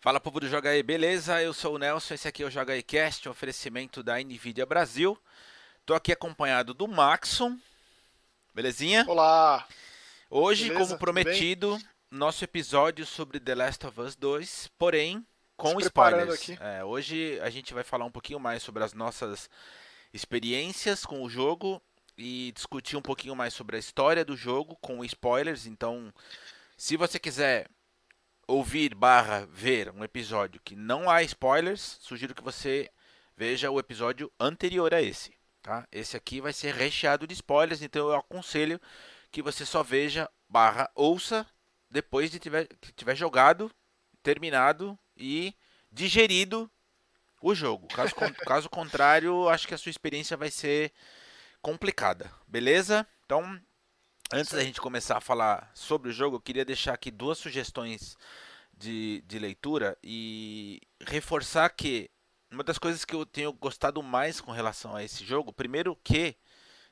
Fala povo do Joga aí, beleza? Eu sou o Nelson, esse aqui é o Joga aí Cast, um oferecimento da Nvidia Brasil. Tô aqui acompanhado do Maxon, belezinha? Olá! Hoje, Beleza, como prometido, nosso episódio sobre The Last of Us 2, porém com spoilers. É, hoje a gente vai falar um pouquinho mais sobre as nossas experiências com o jogo e discutir um pouquinho mais sobre a história do jogo com spoilers. Então, se você quiser ouvir barra ver um episódio que não há spoilers, sugiro que você veja o episódio anterior a esse. Tá? Esse aqui vai ser recheado de spoilers, então eu aconselho que você só veja barra ouça depois de tiver, que tiver jogado, terminado e digerido o jogo. Caso, caso contrário, acho que a sua experiência vai ser complicada, beleza? Então, Antes da gente começar a falar sobre o jogo, eu queria deixar aqui duas sugestões de, de leitura e reforçar que uma das coisas que eu tenho gostado mais com relação a esse jogo, primeiro que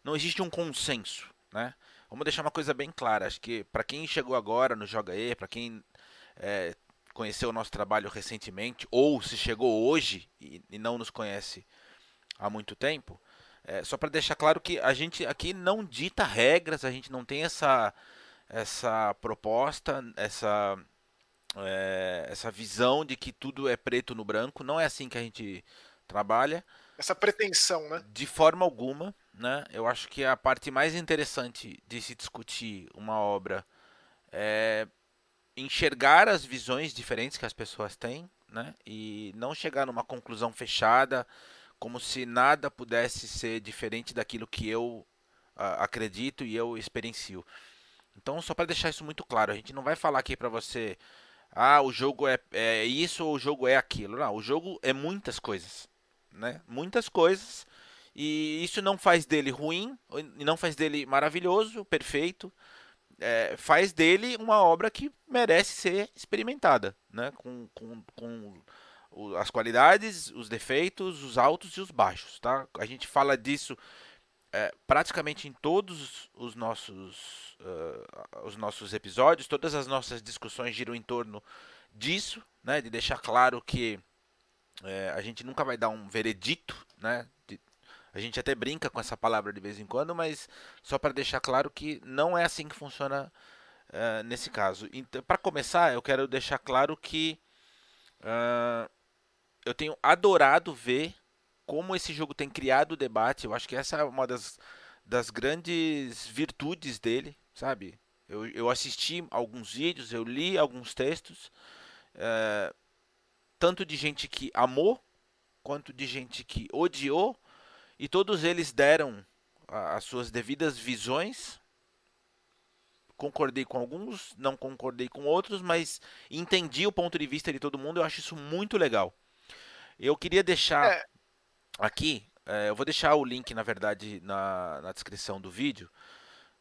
não existe um consenso, né? Vamos deixar uma coisa bem clara. Acho que para quem chegou agora no Joga E, para quem é, conheceu o nosso trabalho recentemente ou se chegou hoje e, e não nos conhece há muito tempo, é, só para deixar claro que a gente aqui não dita regras, a gente não tem essa, essa proposta, essa, é, essa visão de que tudo é preto no branco. Não é assim que a gente trabalha. Essa pretensão, né? De forma alguma. Né? Eu acho que a parte mais interessante de se discutir uma obra é enxergar as visões diferentes que as pessoas têm né? e não chegar numa conclusão fechada como se nada pudesse ser diferente daquilo que eu uh, acredito e eu experiencio. Então, só para deixar isso muito claro, a gente não vai falar aqui para você, ah, o jogo é, é isso ou o jogo é aquilo. Não, o jogo é muitas coisas, né? Muitas coisas. E isso não faz dele ruim, não faz dele maravilhoso, perfeito. É, faz dele uma obra que merece ser experimentada, né? Com, com, com as qualidades, os defeitos, os altos e os baixos, tá? A gente fala disso é, praticamente em todos os nossos, uh, os nossos episódios, todas as nossas discussões giram em torno disso, né? De deixar claro que é, a gente nunca vai dar um veredito, né? De, a gente até brinca com essa palavra de vez em quando, mas só para deixar claro que não é assim que funciona uh, nesse caso. Então, para começar, eu quero deixar claro que uh, eu tenho adorado ver como esse jogo tem criado debate. Eu acho que essa é uma das, das grandes virtudes dele, sabe? Eu, eu assisti alguns vídeos, eu li alguns textos, é, tanto de gente que amou, quanto de gente que odiou, e todos eles deram as suas devidas visões. Concordei com alguns, não concordei com outros, mas entendi o ponto de vista de todo mundo. Eu acho isso muito legal. Eu queria deixar é. aqui, é, eu vou deixar o link, na verdade, na, na descrição do vídeo,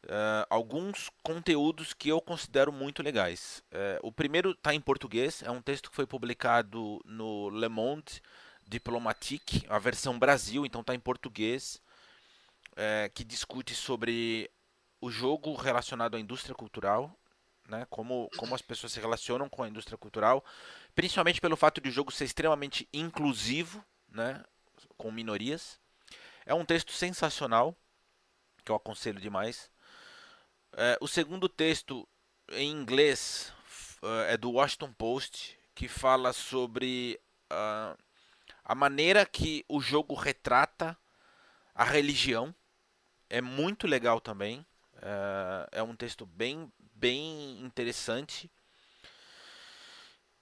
é, alguns conteúdos que eu considero muito legais. É, o primeiro está em português, é um texto que foi publicado no Le Monde Diplomatique, a versão Brasil, então está em português, que discute sobre o jogo relacionado à indústria cultural, né, como, como as pessoas se relacionam com a indústria cultural principalmente pelo fato de o jogo ser extremamente inclusivo, né, com minorias. É um texto sensacional, que eu aconselho demais. É, o segundo texto, em inglês, é, é do Washington Post, que fala sobre uh, a maneira que o jogo retrata a religião. É muito legal também. É, é um texto bem, bem interessante.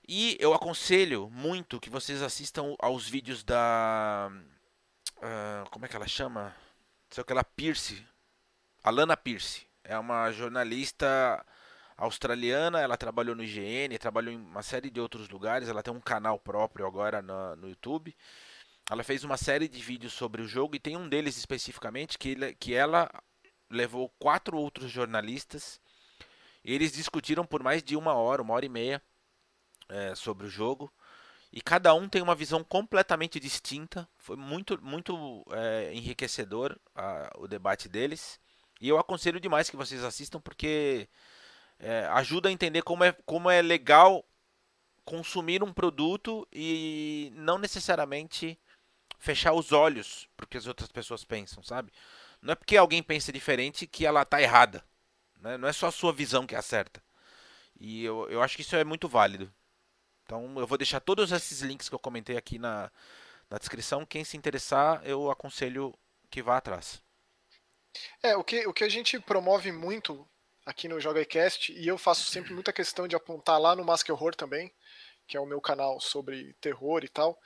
E eu aconselho muito que vocês assistam aos vídeos da. Uh, como é que ela chama? Sei que ela Pierce. Alana Pierce. É uma jornalista australiana. Ela trabalhou no IGN, trabalhou em uma série de outros lugares. Ela tem um canal próprio agora no, no YouTube. Ela fez uma série de vídeos sobre o jogo e tem um deles especificamente que, que ela levou quatro outros jornalistas. Eles discutiram por mais de uma hora, uma hora e meia é, sobre o jogo. E cada um tem uma visão completamente distinta. Foi muito, muito é, enriquecedor a, o debate deles. E eu aconselho demais que vocês assistam porque é, ajuda a entender como é, como é legal consumir um produto e não necessariamente fechar os olhos para o que as outras pessoas pensam, sabe? Não é porque alguém pensa diferente que ela tá errada. Né? Não é só a sua visão que é certa. E eu, eu acho que isso é muito válido. Então eu vou deixar todos esses links que eu comentei aqui na, na descrição. Quem se interessar, eu aconselho que vá atrás. É, o que, o que a gente promove muito aqui no JogaCast, e eu faço sempre muita questão de apontar lá no Mask Horror também, que é o meu canal sobre terror e tal,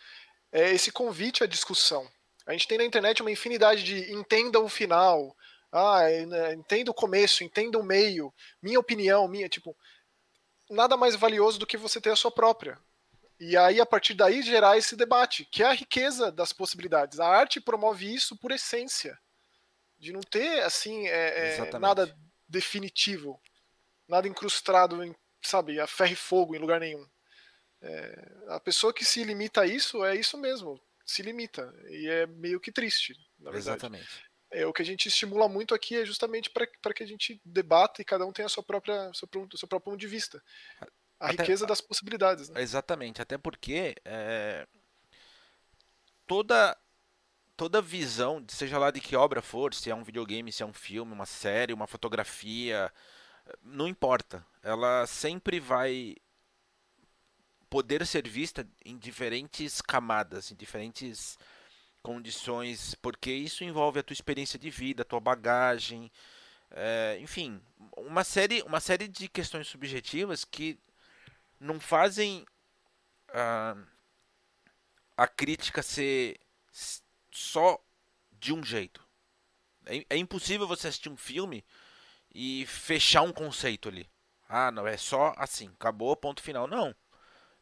é esse convite à discussão. A gente tem na internet uma infinidade de entenda o final, ah, é, né, entenda o começo, entenda o meio, minha opinião, minha, tipo, nada mais valioso do que você ter a sua própria. E aí, a partir daí, gerar esse debate, que é a riqueza das possibilidades. A arte promove isso por essência. De não ter, assim, é, é, nada definitivo. Nada incrustado, em, sabe, a ferro e fogo em lugar nenhum. É, a pessoa que se limita a isso é isso mesmo se limita. E é meio que triste, na verdade. Exatamente. É, o que a gente estimula muito aqui é justamente para que a gente debata e cada um tenha a sua própria, seu, seu próprio ponto de vista. A até, riqueza das possibilidades. Né? Exatamente, até porque é, toda toda visão, seja lá de que obra for, se é um videogame, se é um filme, uma série, uma fotografia, não importa. Ela sempre vai poder ser vista em diferentes camadas, em diferentes condições, porque isso envolve a tua experiência de vida, a tua bagagem, é, enfim, uma série, uma série de questões subjetivas que não fazem a, a crítica ser só de um jeito. É, é impossível você assistir um filme e fechar um conceito ali. Ah, não, é só assim, acabou, ponto final. Não.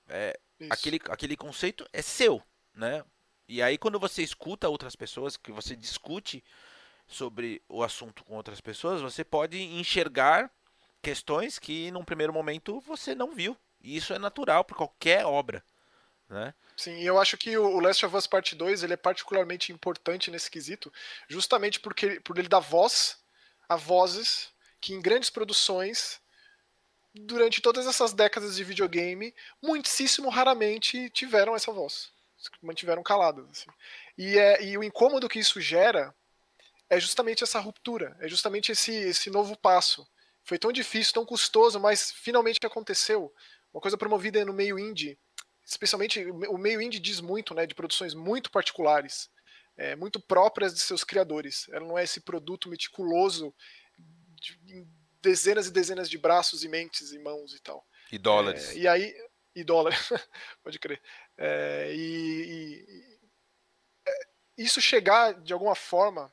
É, aquele, aquele conceito é seu, né? E aí quando você escuta outras pessoas, que você discute sobre o assunto com outras pessoas, você pode enxergar questões que num primeiro momento você não viu. E isso é natural para qualquer obra, né? Sim, eu acho que o Last of Us Part 2 ele é particularmente importante nesse quesito, justamente porque por ele dar voz a vozes que em grandes produções durante todas essas décadas de videogame, muitíssimo raramente tiveram essa voz. Mantiveram caladas. Assim. E, é, e o incômodo que isso gera é justamente essa ruptura, é justamente esse, esse novo passo. Foi tão difícil, tão custoso, mas finalmente aconteceu. Uma coisa promovida no meio indie, especialmente o meio indie diz muito, né, de produções muito particulares, é, muito próprias de seus criadores. Ela não é esse produto meticuloso de, dezenas e dezenas de braços e mentes e mãos e tal. E dólares. É, e aí. E dólares, pode crer. É, e, e, é, isso chegar de alguma forma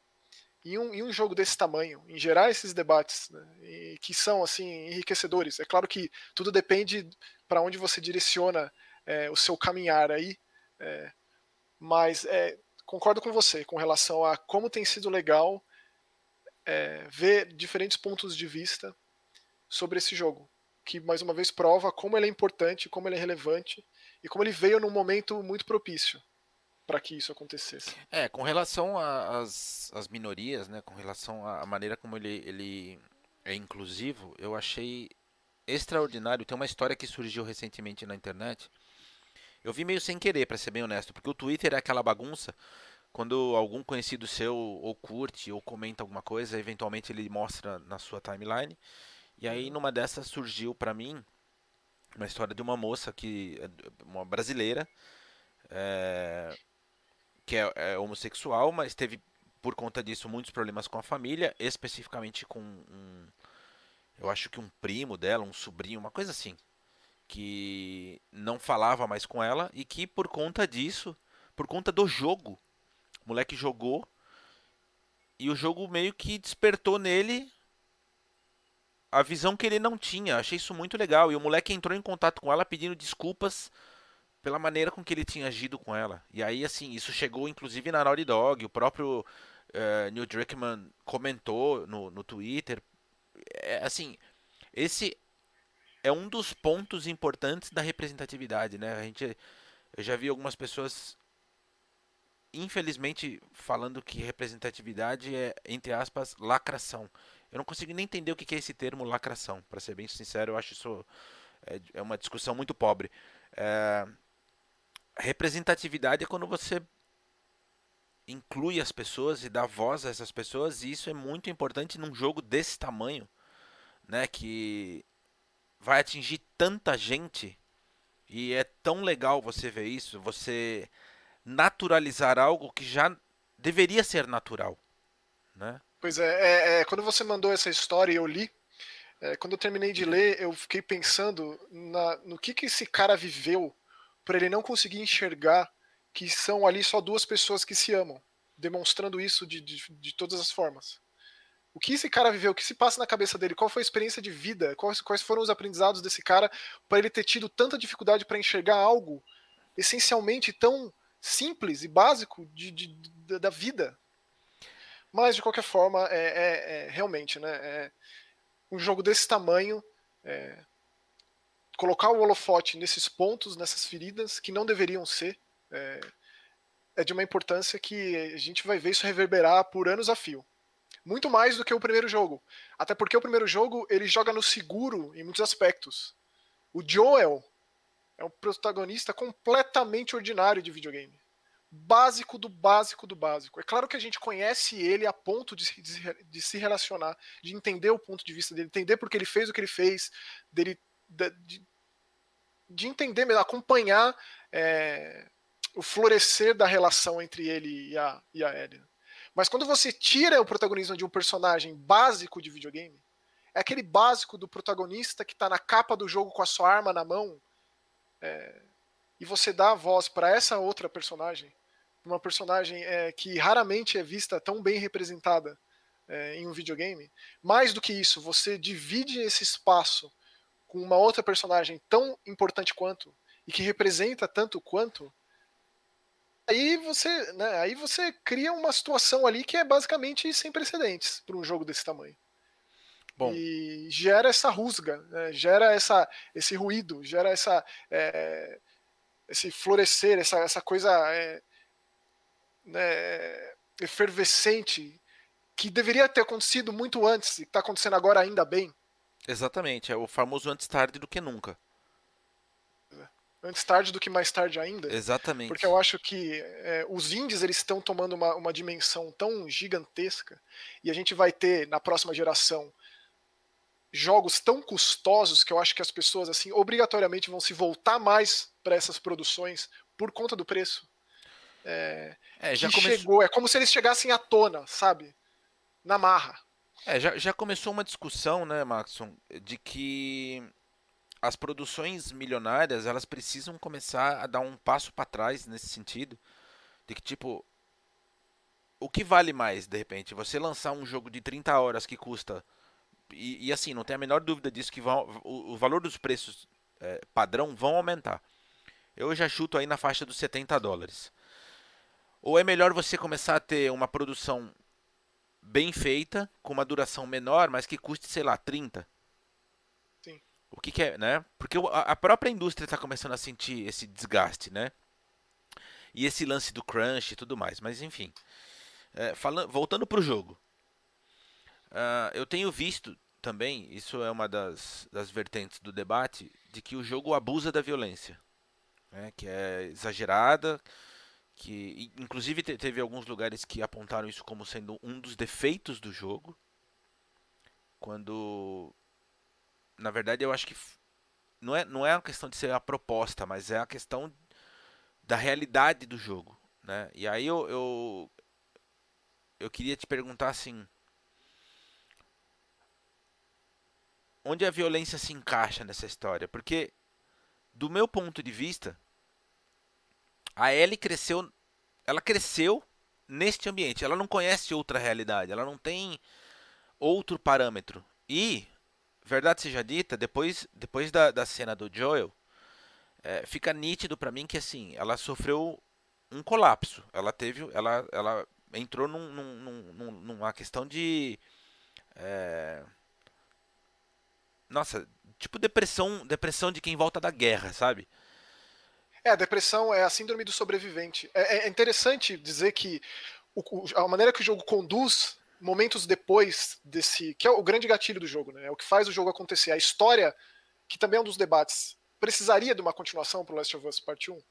em um, em um jogo desse tamanho, em gerar esses debates, né, e, que são assim enriquecedores. É claro que tudo depende para onde você direciona é, o seu caminhar aí, é, mas é, concordo com você com relação a como tem sido legal é, ver diferentes pontos de vista sobre esse jogo, que mais uma vez prova como ele é importante, como ele é relevante e como ele veio num momento muito propício para que isso acontecesse. É, com relação às minorias, né, com relação à maneira como ele, ele é inclusivo, eu achei extraordinário. Tem uma história que surgiu recentemente na internet. Eu vi meio sem querer, para ser bem honesto, porque o Twitter é aquela bagunça quando algum conhecido seu ou curte ou comenta alguma coisa, eventualmente ele mostra na sua timeline. E aí numa dessas surgiu para mim uma história de uma moça que uma brasileira é, que é, é, homossexual, mas teve por conta disso muitos problemas com a família, especificamente com um, eu acho que um primo dela, um sobrinho, uma coisa assim, que não falava mais com ela e que por conta disso, por conta do jogo o moleque jogou e o jogo meio que despertou nele a visão que ele não tinha. Achei isso muito legal. E o moleque entrou em contato com ela pedindo desculpas pela maneira com que ele tinha agido com ela. E aí, assim, isso chegou inclusive na Naughty Dog. O próprio uh, Neil Druckmann comentou no, no Twitter. É, assim, esse é um dos pontos importantes da representatividade, né? A gente, eu já vi algumas pessoas infelizmente, falando que representatividade é, entre aspas, lacração. Eu não consigo nem entender o que é esse termo lacração. Para ser bem sincero, eu acho isso é, é uma discussão muito pobre. É, representatividade é quando você inclui as pessoas e dá voz a essas pessoas, e isso é muito importante num jogo desse tamanho, né, que vai atingir tanta gente e é tão legal você ver isso, você naturalizar algo que já deveria ser natural, né? Pois é, é, é quando você mandou essa história e eu li, é, quando eu terminei de ler, eu fiquei pensando na, no que, que esse cara viveu para ele não conseguir enxergar que são ali só duas pessoas que se amam, demonstrando isso de, de, de todas as formas. O que esse cara viveu, o que se passa na cabeça dele, qual foi a experiência de vida, quais, quais foram os aprendizados desse cara para ele ter tido tanta dificuldade para enxergar algo essencialmente tão simples e básico de, de, da vida. Mas, de qualquer forma, é, é, é realmente, né? É, um jogo desse tamanho, é, colocar o holofote nesses pontos, nessas feridas, que não deveriam ser, é, é, de uma importância que a gente vai ver isso reverberar por anos a fio. Muito mais do que o primeiro jogo. Até porque o primeiro jogo ele joga no seguro em muitos aspectos. O Joel é um protagonista completamente ordinário de videogame básico do básico do básico. É claro que a gente conhece ele a ponto de, de, de, se relacionar, de entender o ponto de vista dele, entender porque ele fez o que ele fez, dele, de, de entender, acompanhar é, o florescer da relação entre ele e a, e a Ellie. Mas quando você tira o protagonismo de um personagem básico de videogame, é aquele básico do protagonista que está na capa do jogo com a sua arma na mão, é, e você dá a voz para essa outra personagem, uma personagem é, que raramente é vista tão bem representada é, em um videogame. Mais do que isso, você divide esse espaço com uma outra personagem tão importante quanto e que representa tanto quanto. Aí você, né, aí você cria uma situação ali que é basicamente sem precedentes para um jogo desse tamanho. Bom. E gera essa rusga, né, gera essa, esse ruído, gera essa, é, esse florescer, essa, essa coisa é, né, efervescente que deveria ter acontecido muito antes e está acontecendo agora ainda bem. Exatamente, é o famoso antes tarde do que nunca. Antes tarde do que mais tarde ainda. Exatamente. Porque eu acho que é, os indies eles estão tomando uma, uma dimensão tão gigantesca e a gente vai ter na próxima geração jogos tão custosos que eu acho que as pessoas assim obrigatoriamente vão se voltar mais para essas produções por conta do preço. É, é já chegou. É como se eles chegassem à tona, sabe? Na marra. É, já, já começou uma discussão, né, Maxon, de que as produções milionárias elas precisam começar a dar um passo para trás nesse sentido, de que tipo o que vale mais de repente você lançar um jogo de 30 horas que custa e, e assim não tem a menor dúvida disso que vão, o, o valor dos preços é, padrão vão aumentar. Eu já chuto aí na faixa dos 70 dólares. Ou é melhor você começar a ter uma produção bem feita, com uma duração menor, mas que custe, sei lá, 30? Sim. O que, que é, né? Porque a própria indústria está começando a sentir esse desgaste, né? E esse lance do crunch e tudo mais. Mas enfim. É, falando, voltando para o jogo. Uh, eu tenho visto também, isso é uma das, das vertentes do debate, de que o jogo abusa da violência. Né? Que é exagerada que inclusive teve alguns lugares que apontaram isso como sendo um dos defeitos do jogo quando na verdade eu acho que não é não é uma questão de ser a proposta mas é a questão da realidade do jogo né? E aí eu eu, eu queria te perguntar assim onde a violência se encaixa nessa história? Porque do meu ponto de vista a Ellie cresceu, ela cresceu neste ambiente. Ela não conhece outra realidade, ela não tem outro parâmetro. E, verdade seja dita, depois, depois da, da cena do Joel, é, fica nítido para mim que assim, ela sofreu um colapso. Ela teve, ela, ela entrou num, num, num, numa questão de é, nossa, tipo depressão, depressão de quem volta da guerra, sabe? É, a depressão é a síndrome do sobrevivente. É, é interessante dizer que o, a maneira que o jogo conduz momentos depois desse. que é o grande gatilho do jogo, né? É o que faz o jogo acontecer. A história que também é um dos debates, precisaria de uma continuação para o Last of Us Part 1?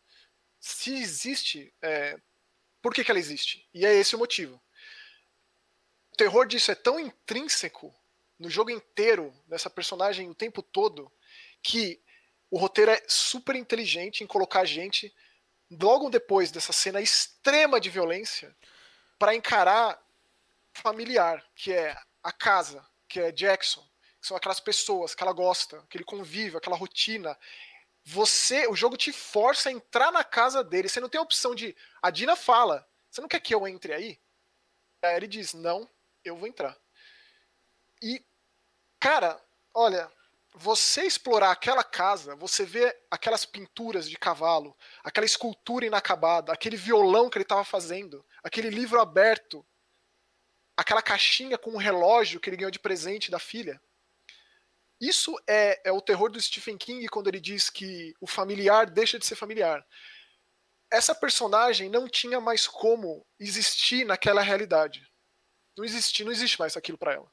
Se existe, é, por que, que ela existe? E é esse o motivo. O terror disso é tão intrínseco no jogo inteiro, dessa personagem o tempo todo, que o roteiro é super inteligente em colocar a gente logo depois dessa cena extrema de violência para encarar familiar, que é a casa, que é Jackson, que são aquelas pessoas que ela gosta, aquele convívio, aquela rotina. Você, o jogo te força a entrar na casa dele. Você não tem a opção de. A Dina fala: Você não quer que eu entre aí? Aí ele diz: Não, eu vou entrar. E, cara, olha, você explorar aquela casa, você vê aquelas pinturas de cavalo, aquela escultura inacabada, aquele violão que ele estava fazendo, aquele livro aberto, aquela caixinha com um relógio que ele ganhou de presente da filha. Isso é, é o terror do Stephen King quando ele diz que o familiar deixa de ser familiar. Essa personagem não tinha mais como existir naquela realidade. Não existe, não existe mais aquilo para ela.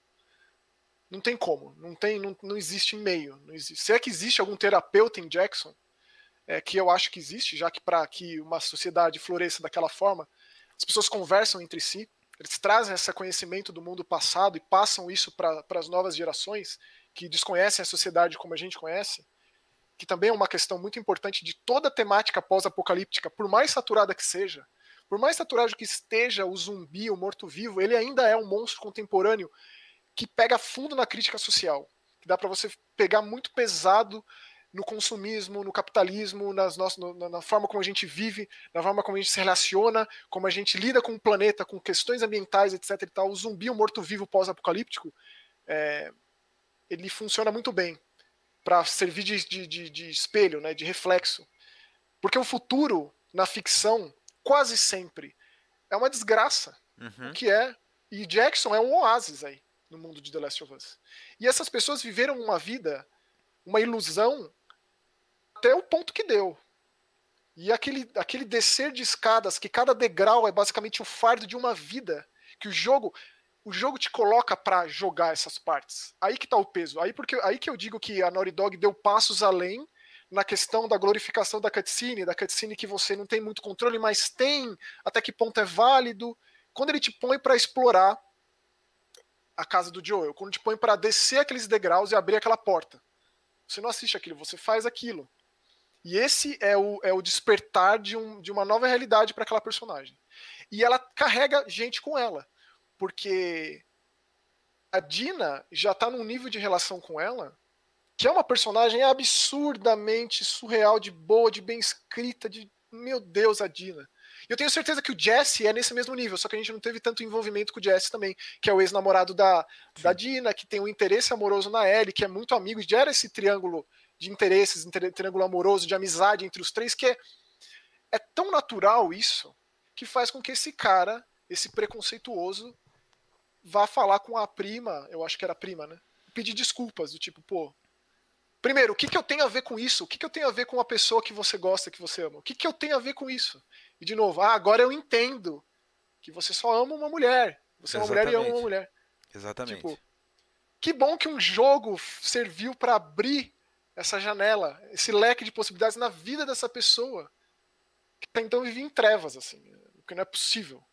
Não tem como, não tem, não, não existe meio, não existe. Se é que existe algum terapeuta em Jackson, é, que eu acho que existe, já que para que uma sociedade floresça daquela forma, as pessoas conversam entre si, eles trazem esse conhecimento do mundo passado e passam isso para as novas gerações que desconhecem a sociedade como a gente conhece, que também é uma questão muito importante de toda a temática pós-apocalíptica, por mais saturada que seja, por mais saturado que esteja o zumbi, o morto-vivo, ele ainda é um monstro contemporâneo que pega fundo na crítica social, que dá para você pegar muito pesado no consumismo, no capitalismo, nas nossas, no, na forma como a gente vive, na forma como a gente se relaciona, como a gente lida com o planeta, com questões ambientais, etc. E tal. O zumbi, o morto-vivo pós-apocalíptico, é, ele funciona muito bem para servir de, de, de, de, espelho, né, de reflexo. Porque o futuro, na ficção, quase sempre é uma desgraça. Uhum. O que é. E Jackson é um oásis aí no mundo de The Last of Us. E essas pessoas viveram uma vida, uma ilusão, até o ponto que deu. E aquele, aquele descer de escadas, que cada degrau é basicamente o fardo de uma vida, que o jogo o jogo te coloca para jogar essas partes. Aí que tá o peso. Aí porque aí que eu digo que a Naughty Dog deu passos além na questão da glorificação da cutscene, da cutscene que você não tem muito controle, mas tem, até que ponto é válido. Quando ele te põe para explorar a casa do Joel, quando te põe para descer aqueles degraus e abrir aquela porta. Você não assiste aquilo, você faz aquilo. E esse é o, é o despertar de, um, de uma nova realidade para aquela personagem. E ela carrega gente com ela. Porque a Dina já está num nível de relação com ela que é uma personagem absurdamente surreal, de boa, de bem escrita, de. Meu Deus, a Dina. Eu tenho certeza que o Jesse é nesse mesmo nível, só que a gente não teve tanto envolvimento com o Jesse também, que é o ex-namorado da, da Dina, que tem um interesse amoroso na Ellie, que é muito amigo, gera esse triângulo de interesses, triângulo amoroso, de amizade entre os três, que é, é tão natural isso, que faz com que esse cara, esse preconceituoso, vá falar com a prima, eu acho que era a prima, né? Pedir desculpas, do tipo, pô, Primeiro, o que, que eu tenho a ver com isso? O que, que eu tenho a ver com a pessoa que você gosta, que você ama? O que, que eu tenho a ver com isso? E de novo, ah, agora eu entendo que você só ama uma mulher. Você é uma mulher e ama uma mulher. Exatamente. Tipo, que bom que um jogo serviu para abrir essa janela, esse leque de possibilidades na vida dessa pessoa que até então vivia em trevas, assim, o que não é possível.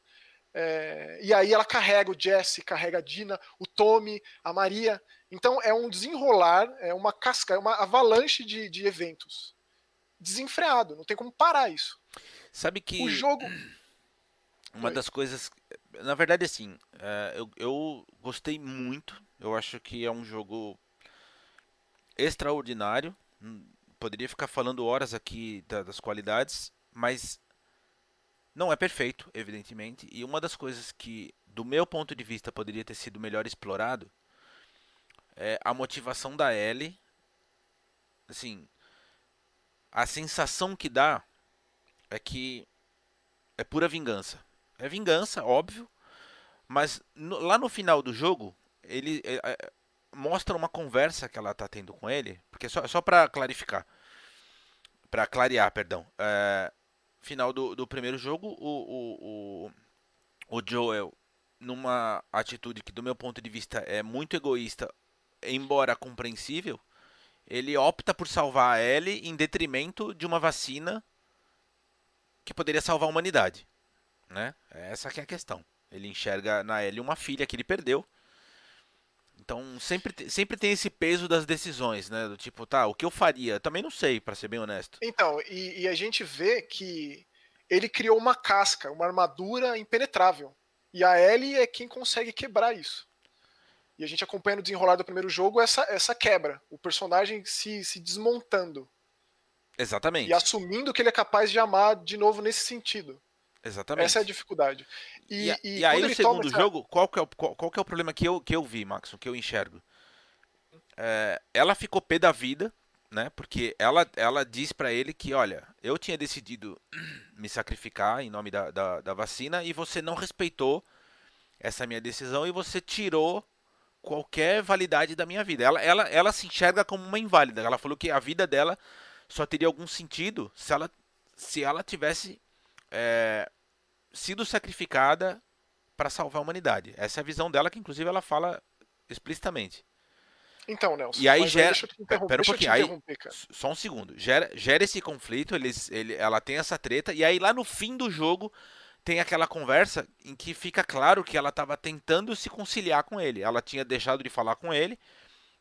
É, e aí ela carrega o Jesse, carrega a Dina, o Tommy, a Maria. Então é um desenrolar, é uma casca, é uma avalanche de, de eventos. Desenfreado, não tem como parar isso. Sabe que. O jogo. Uma das coisas. Na verdade, assim, é, eu, eu gostei muito. Eu acho que é um jogo extraordinário. Hum, poderia ficar falando horas aqui das qualidades, mas não é perfeito, evidentemente. E uma das coisas que, do meu ponto de vista, poderia ter sido melhor explorado é, a motivação da Ellie, assim, a sensação que dá é que é pura vingança. É vingança, óbvio, mas no, lá no final do jogo, ele é, é, mostra uma conversa que ela tá tendo com ele, porque só, só para clarificar, para clarear, perdão. É, final do, do primeiro jogo, o, o, o, o Joel, numa atitude que, do meu ponto de vista, é muito egoísta, embora compreensível, ele opta por salvar a Ellie em detrimento de uma vacina que poderia salvar a humanidade, né? Essa que é a questão. Ele enxerga na Ellie uma filha que ele perdeu. Então sempre, sempre tem esse peso das decisões, né? Do tipo, tá, o que eu faria? Também não sei, para ser bem honesto. Então, e, e a gente vê que ele criou uma casca, uma armadura impenetrável. E a Ellie é quem consegue quebrar isso. E a gente acompanha no desenrolar do primeiro jogo essa, essa quebra. O personagem se, se desmontando. Exatamente. E assumindo que ele é capaz de amar de novo nesse sentido. Exatamente. Essa é a dificuldade. E, e, e, aí no segundo essa... jogo, qual que, é o, qual, qual, que é o problema que eu, que eu vi, Max, o que eu enxergo? É, ela ficou pé da vida, né? Porque ela, ela diz para ele que, olha, eu tinha decidido me sacrificar em nome da, da, da vacina e você não respeitou essa minha decisão e você tirou qualquer validade da minha vida. Ela, ela, ela se enxerga como uma inválida. Ela falou que a vida dela só teria algum sentido se ela, se ela tivesse é, sido sacrificada para salvar a humanidade. Essa é a visão dela, que inclusive ela fala explicitamente. Então, Nelson. E aí gera. Pera um pouquinho. Aí, só um segundo. Gera, gera esse conflito, eles, ele, ela tem essa treta, e aí lá no fim do jogo tem aquela conversa em que fica claro que ela estava tentando se conciliar com ele. Ela tinha deixado de falar com ele.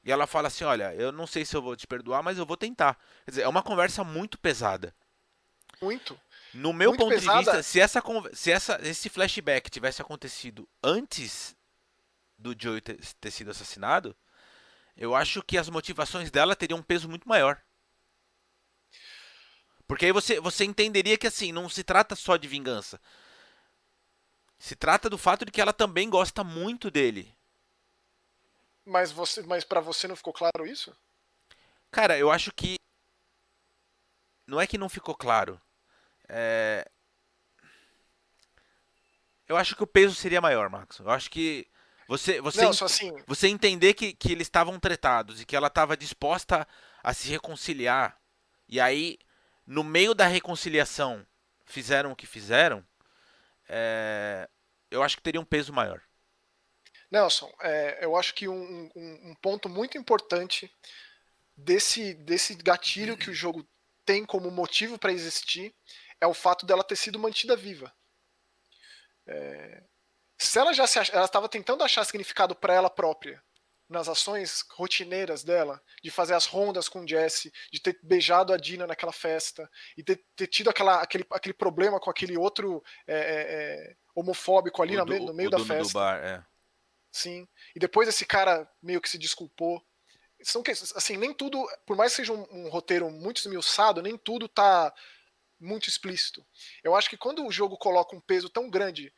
E ela fala assim: Olha, eu não sei se eu vou te perdoar, mas eu vou tentar. Quer dizer, é uma conversa muito pesada. Muito. No meu muito ponto pesada. de vista, se, essa, se essa, esse flashback tivesse acontecido antes do Joey ter, ter sido assassinado, eu acho que as motivações dela teriam um peso muito maior. Porque aí você, você entenderia que assim, não se trata só de vingança. Se trata do fato de que ela também gosta muito dele. Mas você, mas para você não ficou claro isso? Cara, eu acho que não é que não ficou claro. É... Eu acho que o peso seria maior, Max. Eu acho que você você não, assim... você entender que, que eles estavam tretados e que ela estava disposta a se reconciliar e aí no meio da reconciliação fizeram o que fizeram, é, eu acho que teria um peso maior. Nelson, é, eu acho que um, um, um, ponto muito importante desse, desse gatilho que o jogo tem como motivo para existir é o fato dela ter sido mantida viva. É, se ela já se ela estava tentando achar significado para ela própria nas ações rotineiras dela, de fazer as rondas com o Jesse, de ter beijado a Dina naquela festa, e ter, ter tido aquela, aquele, aquele problema com aquele outro é, é, é homofóbico ali do, no meio da festa. Bar, é. Sim. E depois esse cara meio que se desculpou. São assim, nem tudo, por mais que seja um, um roteiro muito esmiuçado, nem tudo tá muito explícito. Eu acho que quando o jogo coloca um peso tão grande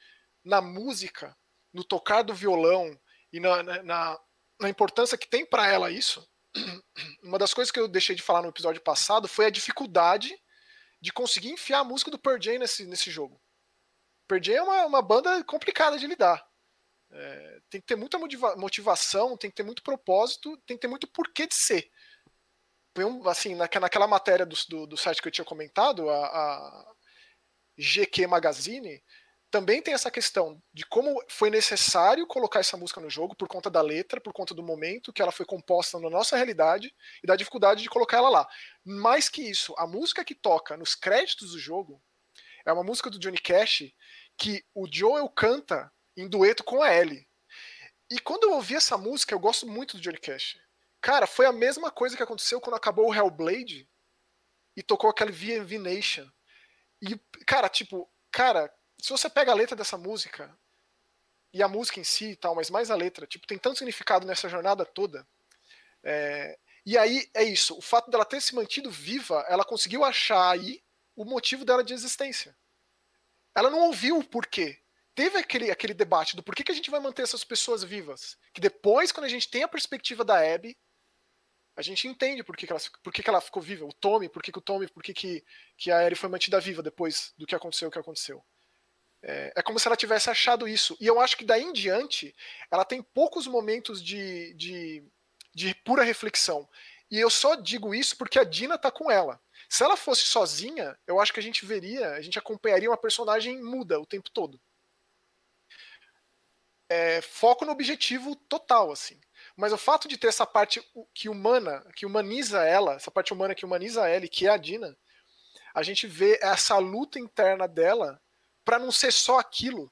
na música, no tocar do violão e na, na, na importância que tem para ela isso, uma das coisas que eu deixei de falar no episódio passado foi a dificuldade de conseguir enfiar a música do Pearl Jam nesse, nesse jogo. Pearl Jam é uma, uma banda complicada de lidar. É, tem que ter muita motivação, tem que ter muito propósito, tem que ter muito porquê de ser. Assim, naquela matéria do, do, do site que eu tinha comentado, a, a GQ Magazine, também tem essa questão de como foi necessário colocar essa música no jogo por conta da letra, por conta do momento que ela foi composta na nossa realidade e da dificuldade de colocar ela lá. Mais que isso, a música que toca nos créditos do jogo é uma música do Johnny Cash que o Joel canta em dueto com a Ellie. E quando eu ouvi essa música, eu gosto muito do Johnny Cash. Cara, foi a mesma coisa que aconteceu quando acabou o Hellblade e tocou aquele VMV Nation. E, cara, tipo, cara, se você pega a letra dessa música e a música em si e tal, mas mais a letra, tipo, tem tanto significado nessa jornada toda. É, e aí é isso, o fato dela ter se mantido viva, ela conseguiu achar aí o motivo dela de existência. Ela não ouviu o porquê. Teve aquele, aquele debate do porquê que a gente vai manter essas pessoas vivas. Que depois, quando a gente tem a perspectiva da Abby, a gente entende por que, que, ela, por que, que ela ficou viva. O Tommy, por que, que o Tommy, por que, que, que a Ellie foi mantida viva depois do que aconteceu o que aconteceu. É, é, como se ela tivesse achado isso. E eu acho que daí em diante, ela tem poucos momentos de, de, de pura reflexão. E eu só digo isso porque a Dina tá com ela. Se ela fosse sozinha, eu acho que a gente veria, a gente acompanharia uma personagem muda o tempo todo. É, foco no objetivo total, assim. Mas o fato de ter essa parte que humana, que humaniza ela, essa parte humana que humaniza ela e que é a Dina, a gente vê essa luta interna dela para não ser só aquilo,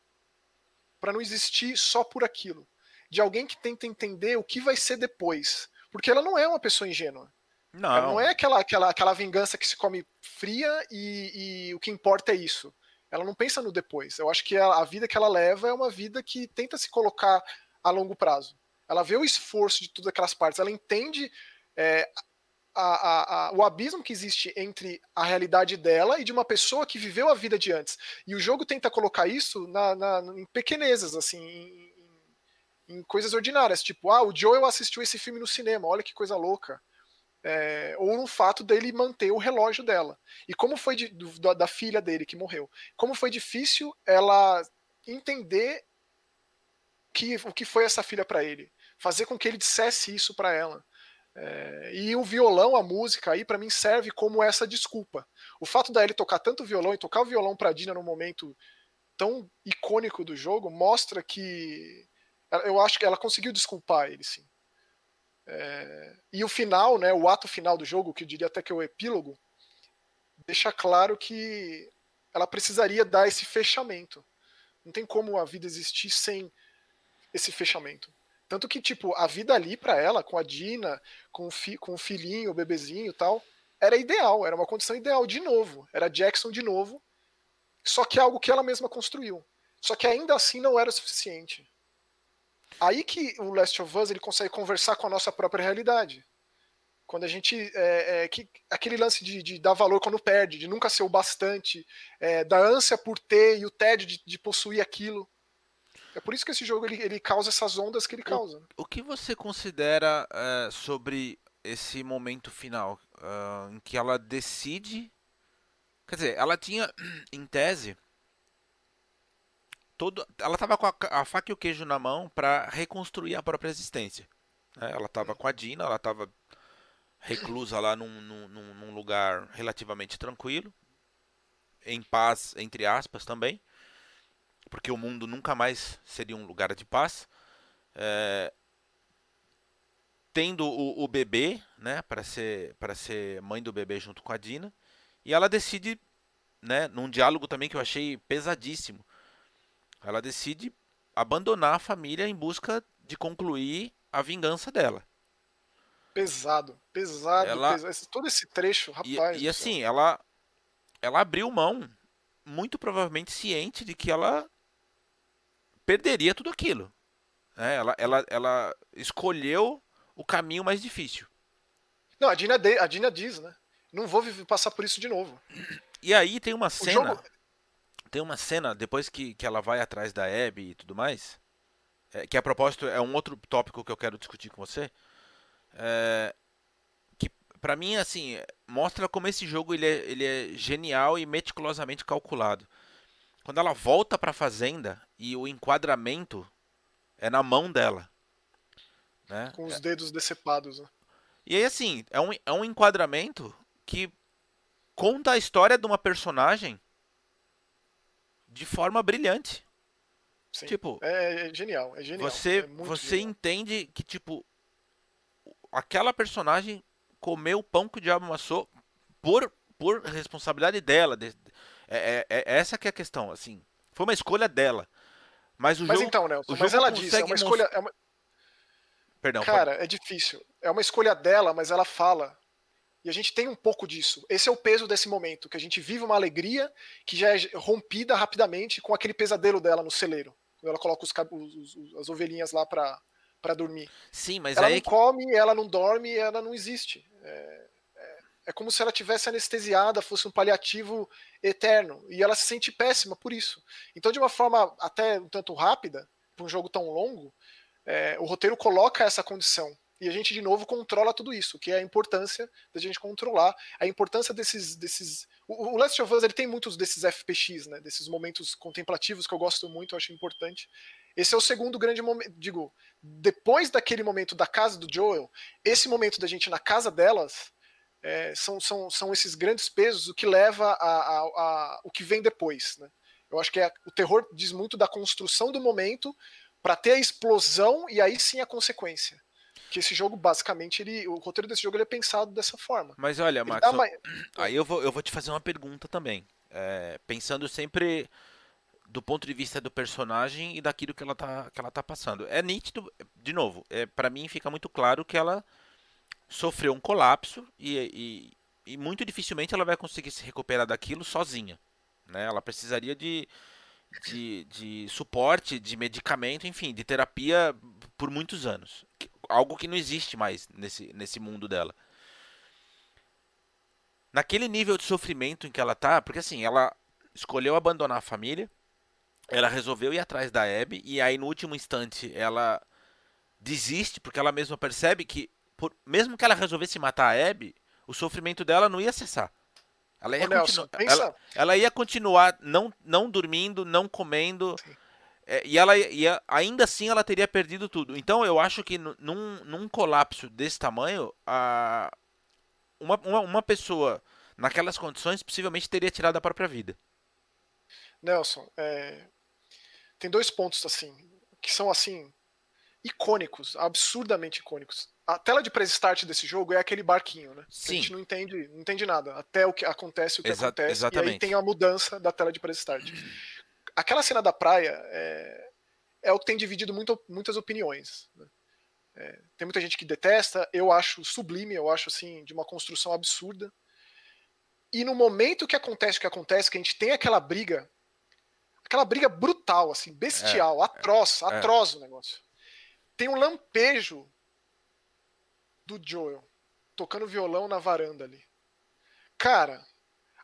para não existir só por aquilo, de alguém que tenta entender o que vai ser depois, porque ela não é uma pessoa ingênua. Não. Ela não é aquela, aquela, aquela vingança que se come fria e, e o que importa é isso. Ela não pensa no depois. Eu acho que a, a vida que ela leva é uma vida que tenta se colocar a longo prazo. Ela vê o esforço de todas aquelas partes, ela entende é, a, a, a, o abismo que existe entre a realidade dela e de uma pessoa que viveu a vida de antes. E o jogo tenta colocar isso na, na, em pequenezas, assim, em, em, coisas ordinárias. Tipo, ah, o Joel assistiu esse filme no cinema, olha que coisa louca. É, ou no fato dele manter o relógio dela. E como foi de, do, da filha dele que morreu. Como foi difícil ela entender que, o que foi essa filha para ele fazer com que ele dissesse isso para ela. É, e o violão, a música aí, para mim serve como essa desculpa. O fato da ele tocar tanto violão e tocar o violão pra Dina num momento tão icônico do jogo mostra que eu acho que ela conseguiu desculpar ele, sim. É, e o final, né, o ato final do jogo, que eu diria até que é o epílogo, deixa claro que ela precisaria dar esse fechamento. Não tem como a vida existir sem esse fechamento. Tanto que, tipo, a vida ali para ela, com a Dina, com o, fi, com o filhinho, o bebezinho e tal, era ideal, era uma condição ideal de novo. Era Jackson de novo, só que é algo que ela mesma construiu. Só que ainda assim não era o suficiente. Aí que o Last of Us ele consegue conversar com a nossa própria realidade. Quando a gente. É, é, que, aquele lance de, de, dar valor quando perde, de nunca ser o bastante, é, da ânsia por ter e o tédio de, de possuir aquilo. É por isso que esse jogo ele, ele causa essas ondas que ele causa. O, o que você considera uh, sobre esse momento final uh, em que ela decide? Quer dizer, ela tinha, em tese, todo, ela estava com a, a, faca e o queijo na mão para reconstruir a própria existência. Né? Ela estava com a Dina, ela estava reclusa lá num, num, num lugar relativamente tranquilo, em paz, entre aspas, também porque o mundo nunca mais seria um lugar de paz. É, tendo o, o, bebê, né, para ser para ser mãe do bebê junto com a Dina, e ela decide, né, num diálogo também que eu achei pesadíssimo, ela decide abandonar a família em busca de concluir a vingança dela. Pesado, pesado, ela... pesado. todo esse trecho, rapaz. E, e assim, ela ela abriu mão, muito provavelmente ciente de que ela perderia tudo aquilo. É, ela, ela, ela escolheu o caminho mais difícil. Não, a Dina, de, a Dina diz, né? Não vou passar por isso de novo. E aí tem uma cena. Jogo... Tem uma cena, depois que, que ela vai atrás da Abby e tudo mais. É, que a propósito é um outro tópico que eu quero discutir com você. É, que para mim, assim, mostra como esse jogo ele é, ele é genial e meticulosamente calculado. Quando ela volta para a fazenda e o enquadramento é na mão dela. Né? Com os dedos decepados. Né? E aí, assim, é um, é um enquadramento que conta a história de uma personagem de forma brilhante. Sim, tipo, é, é genial, é genial. Você, é você genial. entende que, tipo, aquela personagem comeu o pão que o diabo amassou por, por responsabilidade dela, de, é, é, é, essa que é a questão, assim. Foi uma escolha dela. Mas o mas jogo. Então, Nelson, mas ela disse, é uma escolha. É uma... Perdão. Cara, pode... é difícil. É uma escolha dela, mas ela fala. E a gente tem um pouco disso. Esse é o peso desse momento, que a gente vive uma alegria que já é rompida rapidamente com aquele pesadelo dela no celeiro. Quando ela coloca os, os, as ovelhinhas lá pra, pra dormir. Sim, mas ela não come, ela não dorme, ela não existe. É, é como se ela tivesse anestesiada, fosse um paliativo eterno. E ela se sente péssima por isso. Então, de uma forma até um tanto rápida, para um jogo tão longo, é, o roteiro coloca essa condição. E a gente, de novo, controla tudo isso, que é a importância da gente controlar, a importância desses. desses o, Last of Us ele tem muitos desses FPX, né, desses momentos contemplativos que eu gosto muito, eu acho importante. Esse é o segundo grande momento. Digo, depois daquele momento da casa do Joel, esse momento da gente na casa delas é, são, são, são esses grandes pesos o que leva a, a, a o que vem depois. Né? Eu acho que é, o terror diz muito da construção do momento para ter a explosão e aí sim a consequência. Porque esse jogo, basicamente, ele, o roteiro desse jogo ele é pensado dessa forma. Mas olha, Ele Max, mais- aí eu vou, eu vou te fazer uma pergunta também. É, pensando sempre do ponto de vista do personagem e daquilo que ela tá, que ela tá passando. É nítido, de novo, é, para mim fica muito claro que ela sofreu um colapso e, e, e muito dificilmente ela vai conseguir se recuperar daquilo sozinha. Né? Ela precisaria de, de, de suporte, de medicamento, enfim, de terapia por muitos anos. Algo que não existe mais nesse, nesse mundo dela. Naquele nível de sofrimento em que ela tá, porque assim, ela escolheu abandonar a família, ela resolveu ir atrás da Abby, e aí no último instante ela desiste, porque ela mesma percebe que, por- mesmo que ela resolvesse matar a Abby, o sofrimento dela não ia cessar. Ela ia, Ô, Nelson, ela, ela ia continuar não, não dormindo, não comendo, é, e ela ia, ainda assim ela teria perdido tudo. Então eu acho que nu- num, num colapso desse tamanho, a, uma, uma, uma pessoa naquelas condições possivelmente teria tirado a própria vida. Nelson, é, tem dois pontos assim que são assim icônicos, absurdamente icônicos. A tela de press start desse jogo é aquele barquinho, né? Que A Sim. gente não entende, não entende nada até o que acontece o que Exa- acontece e aí exatamente. tem a mudança da tela de press start. Aquela cena da praia é, é o que tem dividido muito- muitas opiniões. né? É, tem muita gente que detesta, eu acho sublime, eu acho assim de uma construção absurda. E no momento que acontece o que acontece, que a gente tem aquela briga, aquela briga brutal, assim, bestial, atroz, é. atroz o negócio. Tem um lampejo do Joel tocando violão na varanda ali. Cara,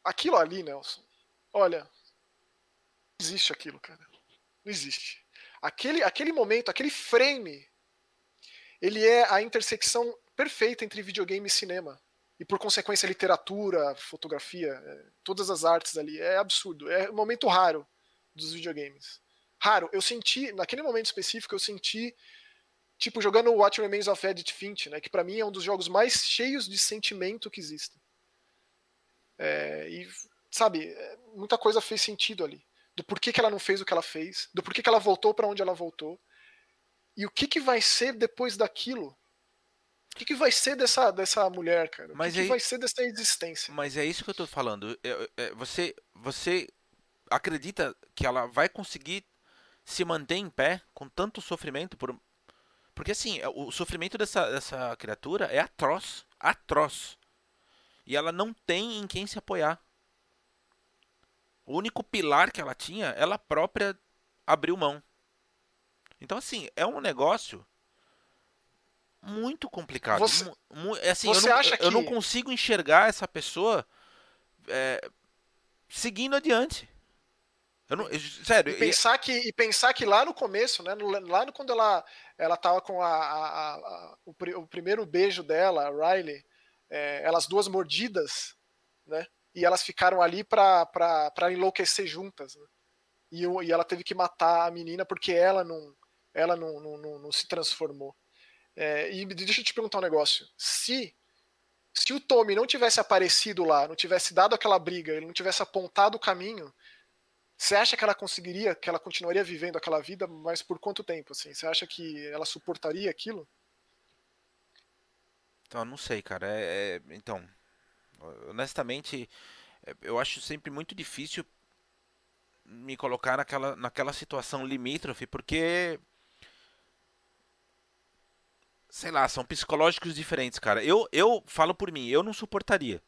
aquilo ali, Nelson, olha, existe aquilo, cara. Não existe. Aquele, aquele momento, aquele frame, ele é a intersecção perfeita entre videogame e cinema. E por consequência, literatura, fotografia, é, todas as artes ali. É absurdo. É um momento raro dos videogames. Raro. Eu senti, naquele momento específico, eu senti, tipo, jogando What Remains of Edith Finch, né? Que pra mim é um dos jogos mais cheios de sentimento que existem. É, e, sabe, é, muita coisa fez sentido ali. Do porquê que ela não fez o que ela fez, do porquê que ela voltou pra onde ela voltou. E o que, que vai ser depois daquilo? O que, que vai ser dessa, dessa mulher, cara? O Mas que, que aí- vai ser dessa existência? Mas é isso que eu tô falando. É- é- Você, você acredita que ela vai conseguir se manter em pé com tanto sofrimento? Por... Porque assim, é- o sofrimento dessa, dessa criatura é atroz. Atroz. E ela não tem em quem se apoiar. O único pilar que ela tinha, ela própria abriu mão. Então, assim, é um negócio muito complicado. Você- é assim, eu, você não, acha eu não que- consigo enxergar essa pessoa é, seguindo adiante. Eu não, eu- sério, E e- pensar que, e pensar que lá no começo, né, no- lá no, quando ela, ela tava com a, a- a- o, o primeiro beijo dela, a Riley, é, elas duas mordidas, né, e elas ficaram ali pra enlouquecer juntas, né, e, e ela teve que matar a menina porque ela não, ela não, não, não- não se transformou. É, e deixa eu te perguntar um negócio, se se o Tommy não tivesse aparecido lá, não tivesse dado aquela briga, ele não tivesse apontado o caminho, você acha que ela conseguiria, que ela continuaria vivendo aquela vida, mas por quanto tempo? Assim? Você acha que ela suportaria aquilo? Então, não sei, cara. É, é- então, honestamente, eu acho sempre muito difícil me colocar naquela, naquela situação limítrofe, porque. Sei lá, são psicológicos diferentes, cara. Eu, eu falo por mim, eu não suportaria.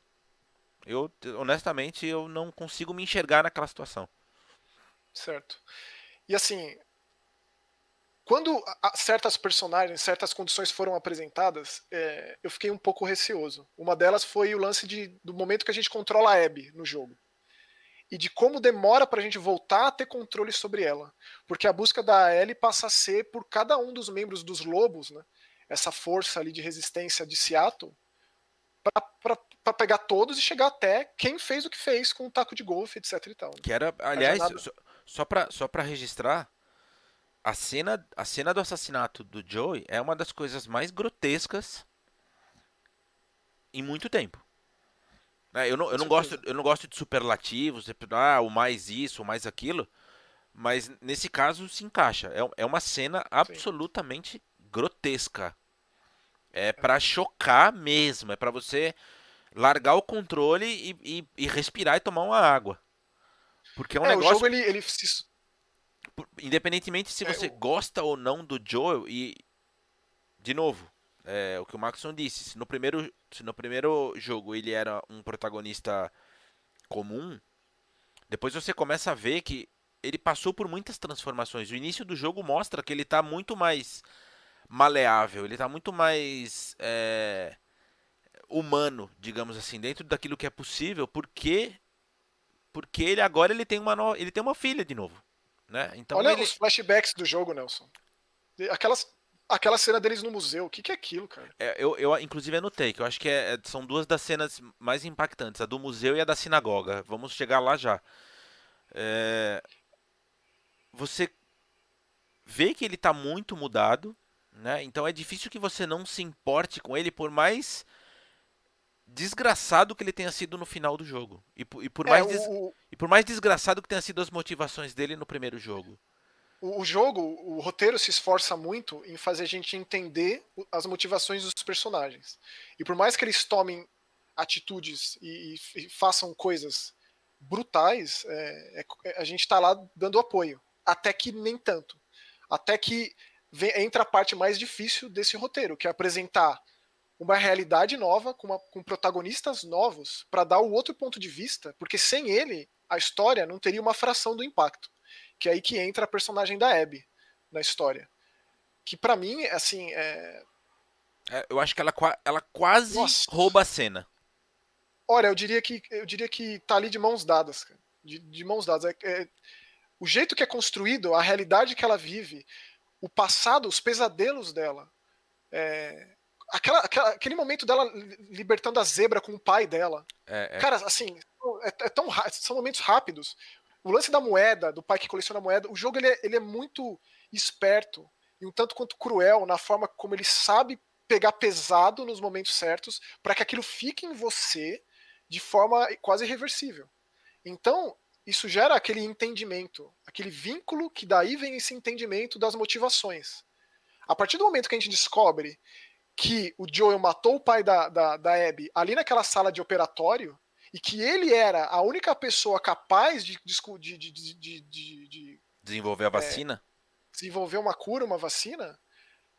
Eu, honestamente, eu não consigo me enxergar naquela situação. Certo. E assim, quando a- a- certas personagens, certas condições foram apresentadas, é, eu fiquei um pouco receoso. Uma delas foi o lance de, do momento que a gente controla a Abby no jogo. E de como demora pra gente voltar a ter controle sobre ela. Porque a busca da Ellie passa a ser por cada um dos membros dos lobos, né? Essa força ali de resistência de Seattle, para pegar todos e chegar até quem fez o que fez com o taco de golfe, etc e tal. né? Que era, aliás, jornada- só, só pra registrar, a cena, a cena do assassinato do Joey é uma das coisas mais grotescas em muito tempo. Né, Eu não, eu, não gosto, eu não gosto de superlativos, de, ah, o mais isso, o mais aquilo, mas nesse caso se encaixa. É, é uma cena absolutamente grotesca. É para chocar mesmo, é para você largar o controle e, e, e, respirar e tomar uma água. Porque é um é, negócio. O jogo ele, ele se... Independentemente se é, você é, gosta ou não do Joel, e. De novo, é, o que o Maxon disse, se no, primeiro, se no primeiro jogo ele era um protagonista comum, depois você começa a ver que ele passou por muitas transformações. O início do jogo mostra que ele está muito mais maleável, ele está muito mais é, humano, digamos assim, dentro daquilo que é possível, porque porque ele agora ele tem uma no... ele tem uma filha de novo, né? Então Olha ele... os flashbacks do jogo, Nelson. Aquelas aquela cena deles no museu, o que, que é aquilo, cara? É, eu, eu inclusive anotei que eu acho que é, é, são duas das cenas mais impactantes, a do museu e a da sinagoga. Vamos chegar lá já. É... Você vê que ele está muito mudado, né? Então é difícil que você não se importe com ele, por mais desgraçado que ele tenha sido no final do jogo. E, e por, é, mais des... o... e por mais desgraçado que tenha sido as motivações dele no primeiro jogo. O, o jogo, o roteiro se esforça muito em fazer a gente entender as motivações dos personagens. E por mais que eles tomem atitudes e, e façam coisas brutais, é, é, a gente está lá dando apoio. Até que nem tanto. Até que vem, entra a parte mais difícil desse roteiro, que é apresentar uma realidade nova, com, uma, com protagonistas novos, para dar o outro ponto de vista, porque sem ele, a história não teria uma fração do impacto. Que é aí que entra a personagem da Abby na história. Que para mim, assim, é... é... Eu acho que ela, ela quase Nossa. rouba a cena. Olha, eu diria que eu diria que tá ali de mãos dadas, de, de mãos dadas. É, é, o jeito que é construído, a realidade que ela vive, o passado, os pesadelos dela, é, aquela, aquela, aquele momento dela libertando a zebra com o pai dela. É, é. Cara, assim, é, é, tão são momentos rápidos. O lance da moeda, do pai que coleciona moeda, o jogo ele é, ele é muito esperto e um tanto quanto cruel na forma como ele sabe pegar pesado nos momentos certos para que aquilo fique em você de forma quase irreversível. Então, isso gera aquele entendimento, aquele vínculo que daí vem esse entendimento das motivações. A partir do momento que a gente descobre que o Joel matou o pai da, da, da Abby ali naquela sala de operatório e que ele era a única pessoa capaz de, de, de, de, de desenvolver a vacina, é, desenvolver uma cura, uma vacina,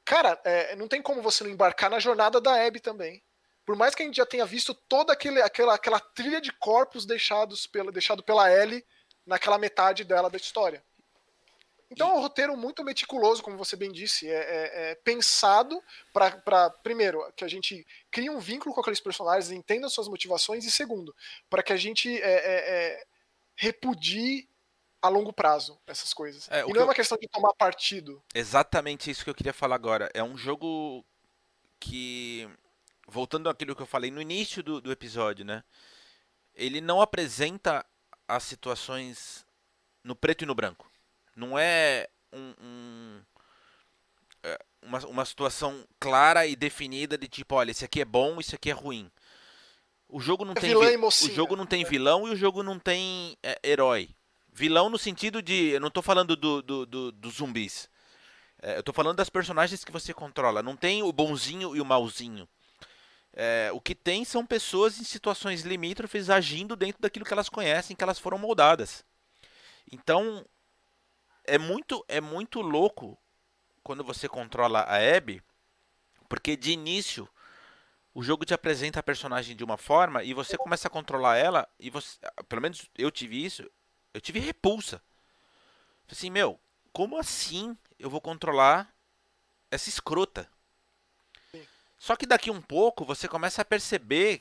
cara, é, não tem como você não embarcar na jornada da Abby também. Por mais que a gente já tenha visto toda aquele, aquela, aquela trilha de corpos deixados pela, deixado pela Ellie naquela metade dela da história. Então é um roteiro muito meticuloso, como você bem disse, é, é, é pensado para, primeiro, que a gente crie um vínculo com aqueles personagens, entenda suas motivações, e segundo, para que a gente é, é, é, repudie a longo prazo essas coisas. e não é uma questão de tomar partido. Exatamente isso que eu queria falar agora. É um jogo que, voltando àquilo que eu falei no início do, do episódio, né? Ele não apresenta as situações no preto e no branco não é um, um, é, uma, uma situação clara e definida de tipo, olha, esse aqui é bom, esse aqui é ruim. O jogo não é tem vi... o jogo não tem vilão e o jogo não tem é, herói. Vilão no sentido de, eu não estou falando do, do, do, do zumbis. É, eu estou falando das personagens que você controla. Não tem o bonzinho e o malzinho. É, o que tem são pessoas em situações limítrofes agindo dentro daquilo que elas conhecem, que elas foram moldadas. Então, é muito é muito louco quando você controla a Abby, porque de início o jogo te apresenta a personagem de uma forma e você começa a controlar ela e você, pelo menos eu tive isso, eu tive repulsa. Assim, meu, como assim eu vou controlar essa escrota? Só que daqui um pouco você começa a perceber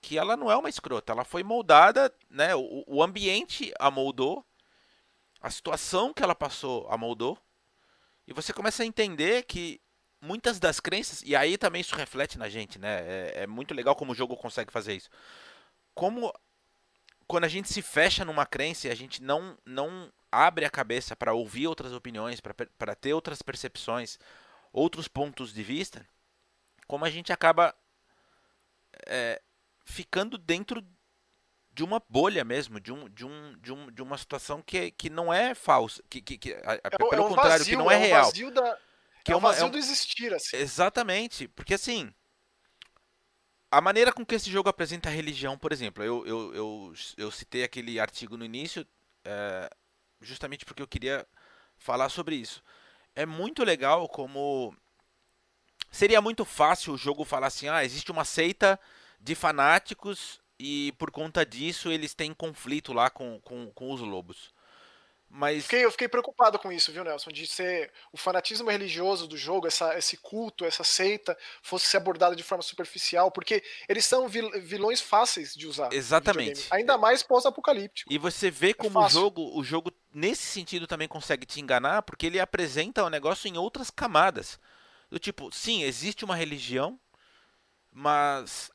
que ela não é uma escrota, ela foi moldada, né? O, o ambiente a moldou a situação que ela passou a moldou. E você começa a entender que muitas das crenças, e aí também isso reflete na gente, né? É, é muito legal como o jogo consegue fazer isso. Como quando a gente se fecha numa crença e a gente não, não abre a cabeça para ouvir outras opiniões, para ter outras percepções, outros pontos de vista, como a gente acaba é, ficando dentro de uma bolha mesmo, de, um, de, um, de, um, de uma situação que, que não é falsa, que, que, que a, é, pelo é um contrário, vazio, que não é, é um real. Vazio da, Que é, é vazio é um- do existir, assim. Exatamente, porque assim, a maneira com que esse jogo apresenta a religião, por exemplo, eu, eu, eu, eu citei aquele artigo no início, é, justamente porque eu queria falar sobre isso. É muito legal como seria muito fácil o jogo falar assim, ah, existe uma seita de fanáticos e por conta disso eles têm conflito lá com, com, com os lobos. Mas Fiquei, eu fiquei preocupado com isso, viu, Nelson? De ser o fanatismo religioso do jogo, essa, esse culto, essa seita, fosse ser abordado de forma superficial, porque eles são vil- vilões fáceis de usar. Exatamente. Ainda mais pós-apocalíptico. E você vê como o fácil. jogo, o jogo nesse sentido também consegue te enganar, porque ele apresenta o negócio em outras camadas. Do tipo, sim, existe uma religião, mas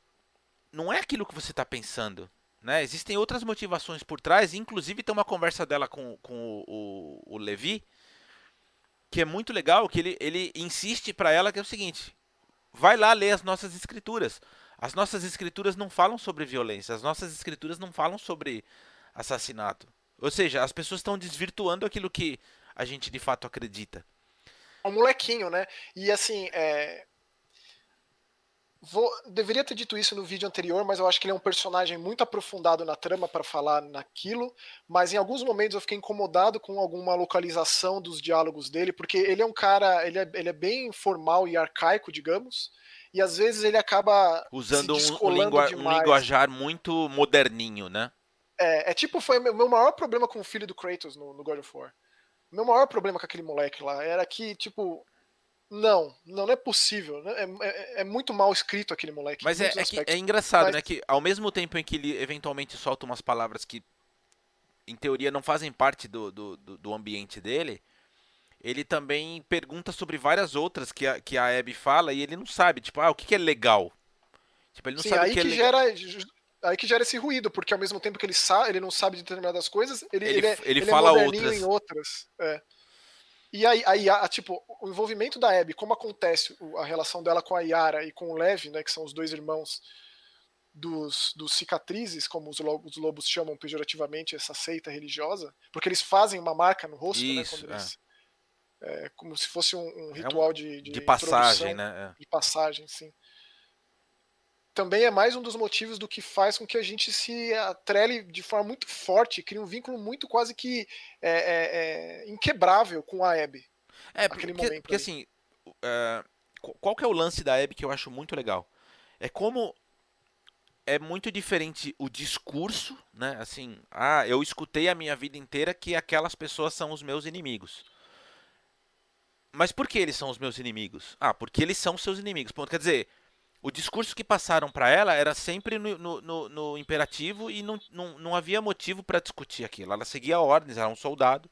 não é aquilo que você está pensando. Né? Existem outras motivações por trás, inclusive tem uma conversa dela com, com o, o, o Levi, que é muito legal, que ele, ele insiste para ela que é o seguinte: vai lá ler as nossas escrituras. As nossas escrituras não falam sobre violência, as nossas escrituras não falam sobre assassinato. Ou seja, as pessoas estão desvirtuando aquilo que a gente de fato acredita. É um molequinho, né? E assim, é... Vou... deveria ter dito isso no vídeo anterior, mas eu acho que ele é um personagem muito aprofundado na trama para falar naquilo. Mas em alguns momentos eu fiquei incomodado com alguma localização dos diálogos dele, porque ele é um cara, ele é, ele é bem formal e arcaico, digamos. E às vezes ele acaba Usando um, um, descolando lingua- um demais. linguajar muito moderninho, né? É, é tipo, foi o meu- meu maior problema com o filho do Kratos no, no God of War. Meu maior problema com aquele moleque lá era que, tipo, não, não, não é possível. né? É, é- é muito mal escrito aquele moleque. Mas é, é é engraçado, Mas- né? Que ao mesmo tempo em que ele eventualmente solta umas palavras que, em teoria, não fazem parte do, do, do- ambiente dele, ele também pergunta sobre várias outras que a, que a Abby fala e ele não sabe. Tipo, ah, o que, que é legal? Tipo, ele não Sim, sabe o aí que, que, é legal. gera. ju- Aí que gera esse ruído, porque ao mesmo tempo que ele sabe, ele não sabe de determinadas coisas, ele, Ele- ele, é, ele é fala outras. em outras. é. E aí, a- tipo, o envolvimento da Abby, como acontece a relação dela com a Yara e com o Lev, né, que são os dois irmãos dos, dos cicatrizes, como os lobos, os lobos chamam pejorativamente essa seita religiosa, porque eles fazem uma marca no rosto, né, Isso, quando eles, é, como se fosse um, um um- ritual de, de, De passagem, né? de passagem, sim. Também é mais um dos motivos do que faz com que a gente se atrele de forma muito forte, cria um vínculo muito quase que é, é, é, inquebrável com a Abby. É, porque, porque assim, é, qu- qual que é o lance da Abby que eu acho muito legal? É como é muito diferente o discurso, né? Assim, ah, eu escutei a minha vida inteira que aquelas pessoas são os meus inimigos. Mas por que eles são os meus inimigos? Ah, porque eles são seus inimigos. Ponto. Quer dizer, o discurso que passaram pra ela era sempre no, no- no- no imperativo e não, não, não havia motivo pra discutir aquilo. Ela seguia ordens, era um soldado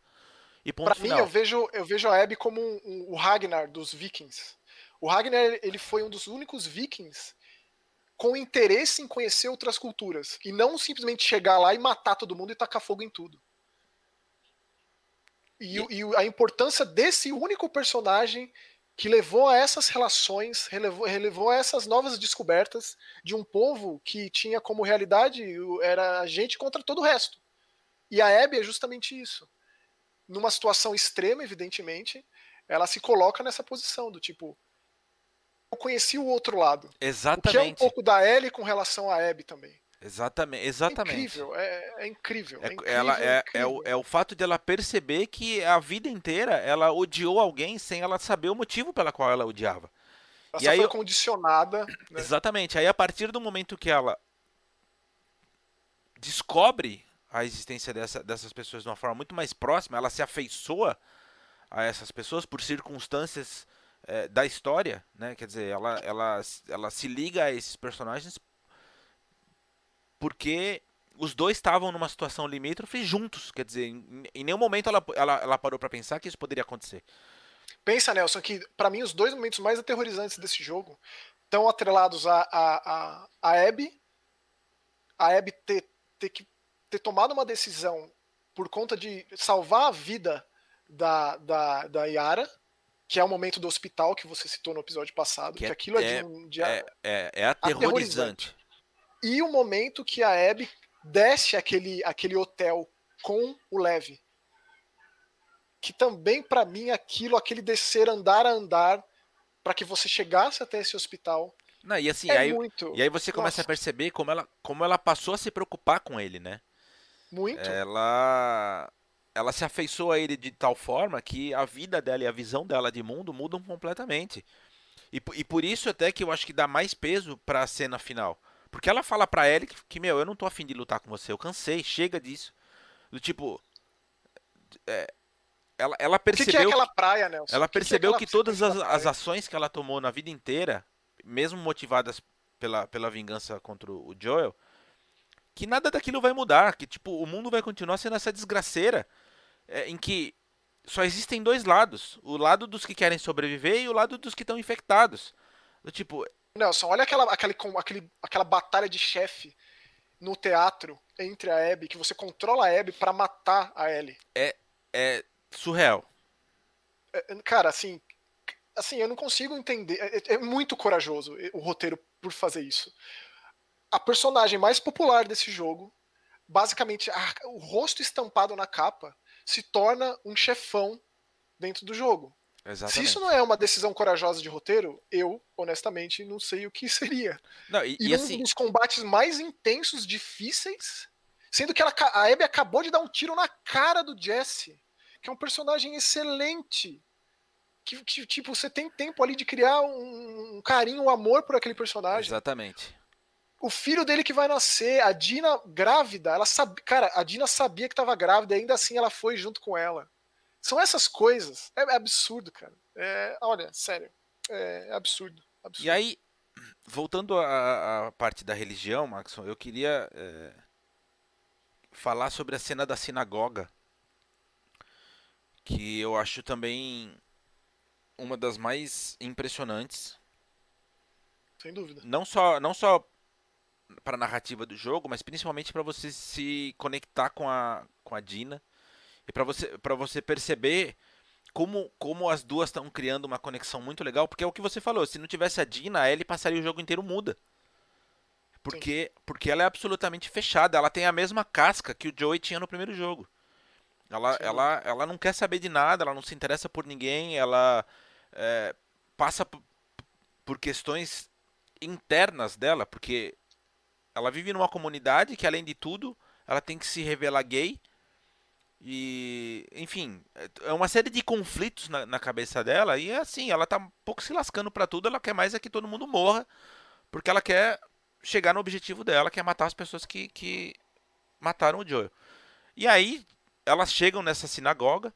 e ponto Pra mim, final. eu vejo, eu vejo a Abby como um- um- o Ragnar dos Vikings. O Ragnar ele foi um dos únicos Vikings com interesse em conhecer outras culturas e não simplesmente chegar lá e matar todo mundo e tacar fogo em tudo. E, e o- a importância desse único personagem que levou a essas relações, relevou, relevou a essas novas descobertas de um povo que tinha como realidade era a gente contra todo o resto. E a Abby é justamente isso numa situação extrema, evidentemente, ela se coloca nessa posição do tipo eu conheci o outro lado. O que é um Exatamente. pouco da Ellie com relação à Abby também. Exatamente, É exatamente. incrível, é, é incrível. É, É, incrível, ela é, é, incrível. o, é o fato de ela perceber que a vida inteira ela odiou alguém sem ela saber o motivo pela qual ela odiava. Ela e só aí foi condicionada. né? Exatamente. Aí a partir do momento que ela descobre a existência dessa- dessas pessoas de uma forma muito mais próxima, ela se afeiçoa a essas pessoas por circunstâncias eh, da história, né? Quer dizer, ela, ela, ela se liga a esses personagens porque os dois estavam numa situação limítrofe juntos. Quer dizer, em, em nenhum momento ela, ela, ela parou pra pensar que isso poderia acontecer. Pensa, Nelson, que pra mim os dois momentos mais aterrorizantes desse jogo estão atrelados a, a, a, a Abby, a Abby ter, ter, que, ter tomado uma decisão por conta de salvar a vida da, da, da Yara, que é o momento do hospital que você citou no episódio passado, Que que, é- aquilo é, é- de. De, É, é, é aterrorizante. E o momento que a Abby desce aquele, aquele hotel com o Lev. que também para mim aquilo, aquele descer andar a andar para que você chegasse até esse hospital. Não, e assim, é aí, muito... e aí você começa Nossa. a perceber como ela, como ela passou a se preocupar com ele, né? Muito. Ela ela se afeiçoou a ele de tal forma que a vida dela e a visão dela de mundo mudam completamente. E, e por isso até que eu acho que dá mais peso para a cena final. Porque ela fala pra Ellie que, que, meu, eu não tô afim de lutar com você, eu cansei, chega disso. Do tipo. É, ela, ela percebeu. Que, que, é aquela praia, Nelson? Ela percebeu que, que, que todas as, as, ações que ela tomou na vida inteira, mesmo motivadas pela, pela vingança contra o Joel, que nada daquilo vai mudar. Que tipo, o mundo vai continuar sendo essa desgraceira é, em que só existem dois lados: o lado dos que querem sobreviver e o lado dos que estão infectados. Do tipo. Nelson, olha aquela, aquele, aquele, aquela batalha de chefe no teatro entre a Abby, que você controla a Abby para matar a Ellie. É, é surreal. É, é, cara, assim, assim, eu não consigo entender. É, é, muito corajoso o roteiro por fazer isso. A personagem mais popular desse jogo, basicamente, a, o rosto estampado na capa, se torna um chefão dentro do jogo. Exatamente. Se isso não é uma decisão corajosa de roteiro, eu, honestamente, não sei o que seria. Não, e, e, e um assim... dos combates mais intensos, difíceis, sendo que ela, a Abby acabou de dar um tiro na cara do Jesse, que é um personagem excelente. Que, que tipo, você tem tempo ali de criar um, um carinho, um amor por aquele personagem. Exatamente o filho dele que vai nascer, a Dina grávida, ela sabe, cara, a Dina sabia que estava grávida e ainda assim ela foi junto com ela. São essas coisas. É, é absurdo, cara. É, olha, sério. É, é absurdo, absurdo. E aí, voltando à, à, parte da religião, Maxon, eu queria é, falar sobre a cena da sinagoga. Que eu acho também uma das mais impressionantes. Sem dúvida. Não só, não só para a narrativa do jogo, mas principalmente para você se conectar com a, com a Dina e para você, para você perceber como, como as duas estão criando uma conexão muito legal, porque é o que você falou, se não tivesse a Dina, a Ellie passaria o jogo inteiro muda. Porque, porque ela é absolutamente fechada, ela tem a mesma casca que o Joey tinha no primeiro jogo. Ela, ela, ela não quer saber de nada, ela não se interessa por ninguém, ela é, passa por questões internas dela, porque ela vive numa comunidade que, além de tudo, ela tem que se revelar gay. E, enfim, é uma série de conflitos na, na cabeça dela. E assim, ela tá um pouco se lascando para tudo. Ela quer mais é que todo mundo morra. Porque ela quer chegar no objetivo dela, que é matar as pessoas que, que mataram o Joel. E aí, elas chegam nessa sinagoga.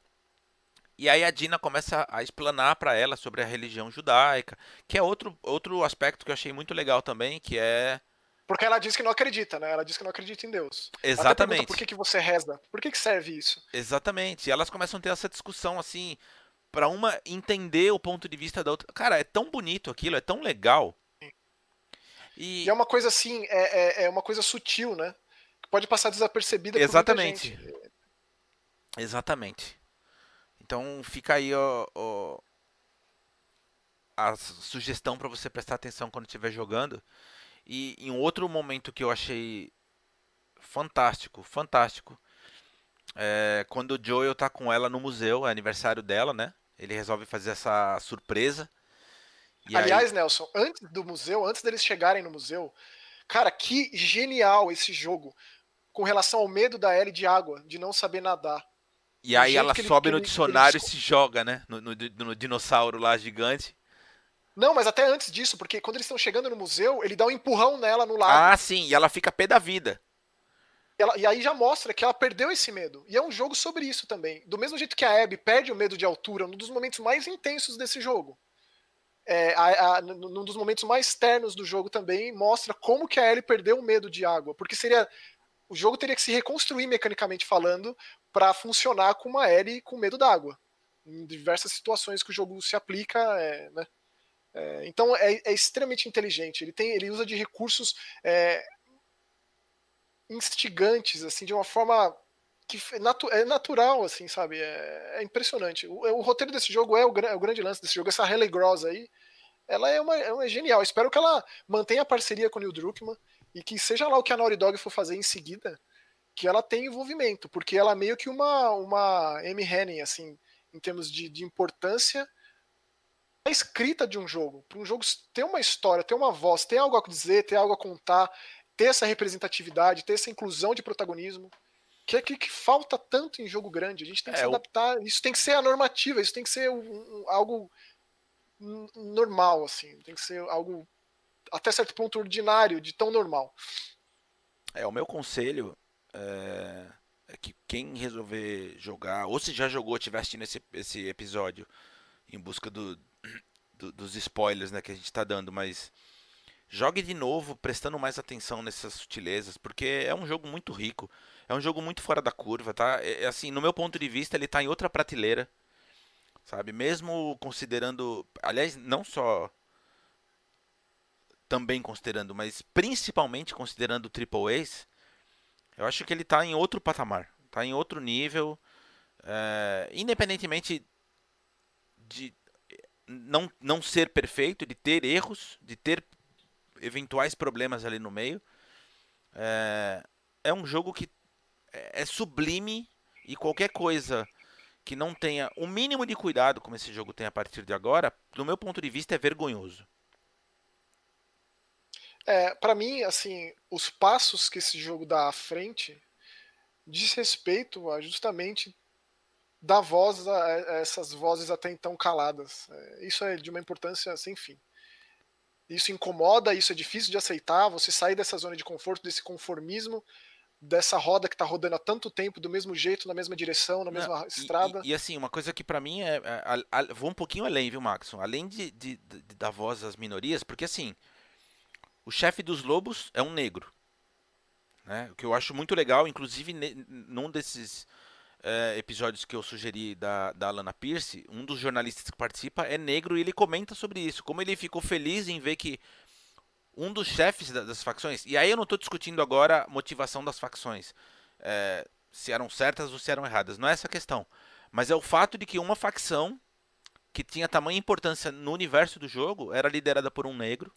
E aí a Dina começa a explanar para ela sobre a religião judaica, que é outro, outro aspecto que eu achei muito legal também, que é porque ela diz que não acredita, né? Ela diz que não acredita em Deus. Exatamente. por que, que você reza? Por que, que serve isso? Exatamente. E elas começam a ter essa discussão assim, para uma entender o ponto de vista da outra. Cara, é tão bonito aquilo, é tão legal. E, e é uma coisa assim, é, é, é, uma coisa sutil, né? Que pode passar desapercebida Exatamente. por muita gente. Exatamente. Então fica aí ó, ó a sugestão para você prestar atenção quando estiver jogando e em outro momento que eu achei fantástico, fantástico, é quando o Joel tá com ela no museu, é aniversário dela, né? Ele resolve fazer essa surpresa. Aliás, aí... Nelson, antes do museu, antes deles chegarem no museu, cara, que genial esse jogo com relação ao medo da Ellie de água, de não saber nadar. E aí ela sobe ele, no dicionário ele... e se joga, né? No, no, no, dinossauro lá gigante. Não, mas até antes disso, porque quando eles estão chegando no museu, ele dá um empurrão nela no lago. Ah, sim, e ela fica pé da vida. Ela, e aí já mostra que ela perdeu esse medo. E é um jogo sobre isso também. Do mesmo jeito que a Abby perde o medo de altura, um dos momentos mais intensos desse jogo. É, a, a, num dos momentos mais ternos do jogo também, mostra como que a Ellie perdeu o medo de água. Porque seria. O jogo teria que se reconstruir mecanicamente falando para funcionar com uma Ellie com medo d'água. Em diversas situações que o jogo se aplica, é, né? É, então é, é, extremamente inteligente. Ele tem, ele usa de recursos é, instigantes, assim, de uma forma que natu é natural, assim, sabe? É, é impressionante. O, o, roteiro desse jogo é o, é o, grande lance desse jogo. Essa Halle Gross aí, ela é uma, é uma genial. Espero que ela mantenha a parceria com o Neil Druckmann e que seja lá o que a Naughty Dog for fazer em seguida, que ela tenha envolvimento, porque ela é meio que uma uma Amy Henning, assim, em termos de, de importância a escrita de um jogo. Para um jogo ter uma história, ter uma voz, ter algo a dizer, ter algo a contar, ter essa representatividade, ter essa inclusão de protagonismo, que é que, que falta tanto em jogo grande. A gente tem que é, se adaptar. Isso tem que ser a normativa, isso tem que ser um, um, algo normal, assim. Tem que ser algo até certo ponto ordinário, de tão normal. É, o meu conselho é, é que quem resolver jogar, ou se já jogou, estiver assistindo esse, esse episódio em busca do, do, dos spoilers né, que a gente está dando, mas jogue de novo, prestando mais atenção nessas sutilezas, porque é um jogo muito rico, é um jogo muito fora da curva, tá? É, é assim, no meu ponto de vista, ele está em outra prateleira, sabe? Mesmo considerando, aliás, não só também considerando, mas principalmente considerando o Triple Ace, eu acho que ele está em outro patamar, está em outro nível, é, independentemente de não, não ser perfeito, de ter erros, de ter eventuais problemas ali no meio. É, é um jogo que é, é sublime e qualquer coisa que não tenha o mínimo de cuidado como esse jogo tem a partir de agora, do meu ponto de vista é vergonhoso. É, para mim, assim, os passos que esse jogo dá à frente diz respeito a justamente dar voz a essas vozes até então caladas. É, isso é de uma importância sem fim. Isso incomoda, isso é difícil de aceitar. Você sair dessa zona de conforto, desse conformismo, dessa roda que está rodando há tanto tempo, do mesmo jeito, na mesma direção, na mesma Não, estrada. E, e, assim, uma coisa que para mim é, é a, a, Vou um pouquinho além, viu, Maxon? Além de, de, de, dar voz às minorias, porque assim. O chefe dos lobos é um negro. Né? O que eu acho muito legal, inclusive num desses é, episódios que eu sugeri da, da Alana Pierce, um dos jornalistas que participa é negro e ele comenta sobre isso. Como ele ficou feliz em ver que um dos chefes das facções. E aí eu não estou discutindo agora a motivação das facções. É, se eram certas ou se eram erradas. Não é essa a questão. Mas é o fato de que uma facção que tinha tamanha importância no universo do jogo era liderada por um negro